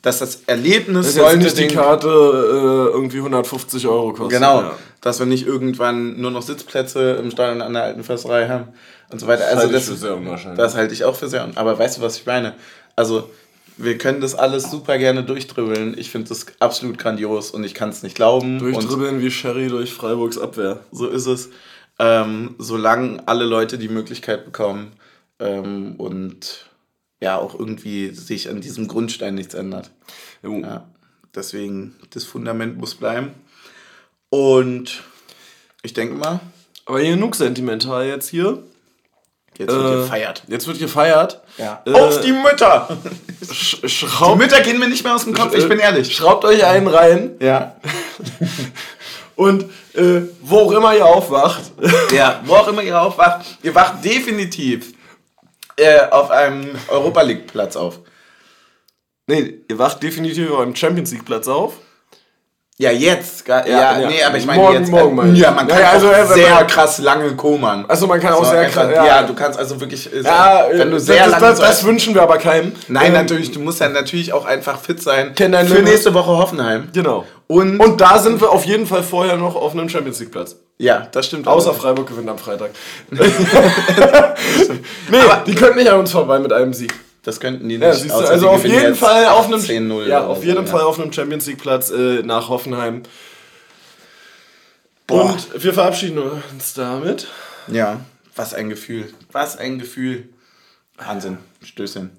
dass das Erlebnis das sollte nicht die Karte äh, irgendwie 150 Euro kostet. Genau, dass wir nicht irgendwann nur noch Sitzplätze im Stadion an der alten Försterei haben und so weiter. Das also, halte das, ich für sehr unwahrscheinlich. Das halte ich auch für sehr unwahrscheinlich. Aber weißt du, was ich meine? Also, wir können das alles super gerne durchdribbeln. Ich finde das absolut grandios und ich kann es nicht glauben. Durchdribbeln wie Sherry durch Freiburgs Abwehr. So ist es. Ähm, solange alle Leute die Möglichkeit bekommen ähm, und ja auch irgendwie sich an diesem Grundstein nichts ändert. Ja, deswegen, das Fundament muss bleiben. Und ich denke mal. Aber genug sentimental jetzt hier. Jetzt wird äh, gefeiert. Jetzt wird gefeiert. Ja. Äh, Auf die Mütter! Schraubt, die Mütter gehen mir nicht mehr aus dem Kopf, ich bin ehrlich. Schraubt euch einen rein. Ja. [LAUGHS] Und äh, wo auch immer ihr aufwacht. ja, wo auch immer ihr aufwacht. Ihr wacht definitiv äh, auf einem Europa League Platz auf. Nee, ihr wacht definitiv auf einem Champions League Platz auf. Ja, jetzt. Ja, ja, nee, aber ich meine morgen, jetzt. Morgen mal. Ja, man kann ja, also, auch sehr krass lange komern. Also man kann auch so, sehr krass. Ja. ja, du kannst also wirklich. Ja, wenn du sehr das, lange. Das, das, wünschen wir aber keinem. Nein, ähm, natürlich. Du musst ja natürlich auch einfach fit sein. Für Limit. nächste Woche Hoffenheim. Genau. Und, und da sind wir auf jeden Fall vorher noch auf einem Champions League Platz. Ja, das stimmt. Außer Freiburg gewinnt am Freitag. [LAUGHS] [LAUGHS] nee, aber die könnten nicht an uns vorbei mit einem Sieg. Das könnten die nicht. Ja, du, also auf jeden Fall auf einem [LAUGHS] ja, auf jeden so, Fall auf einem Champions League Platz äh, nach Hoffenheim. Boah. Und wir verabschieden uns damit. Ja, was ein Gefühl. Was ein Gefühl. Wahnsinn. Stößchen.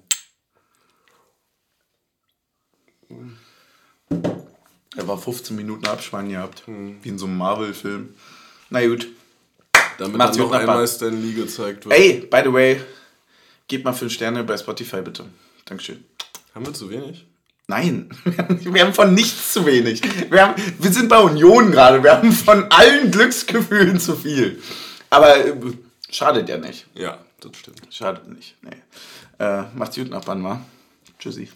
Er war 15 Minuten Abspann gehabt. Hm. Wie in so einem Marvel-Film. Na gut. Damit Macht's noch einmal Stan Lee gezeigt wird. Ey, by the way, Gebt mal 5 Sterne bei Spotify bitte. Dankeschön. Haben wir zu wenig? Nein, [LAUGHS] wir haben von nichts zu wenig. Wir, haben, wir sind bei Union gerade. Wir haben von allen Glücksgefühlen zu viel. Aber äh, schadet ja nicht. Ja, das stimmt. Schadet nicht. Nee. Äh, macht's gut, Nachbarn, mal. Tschüssi.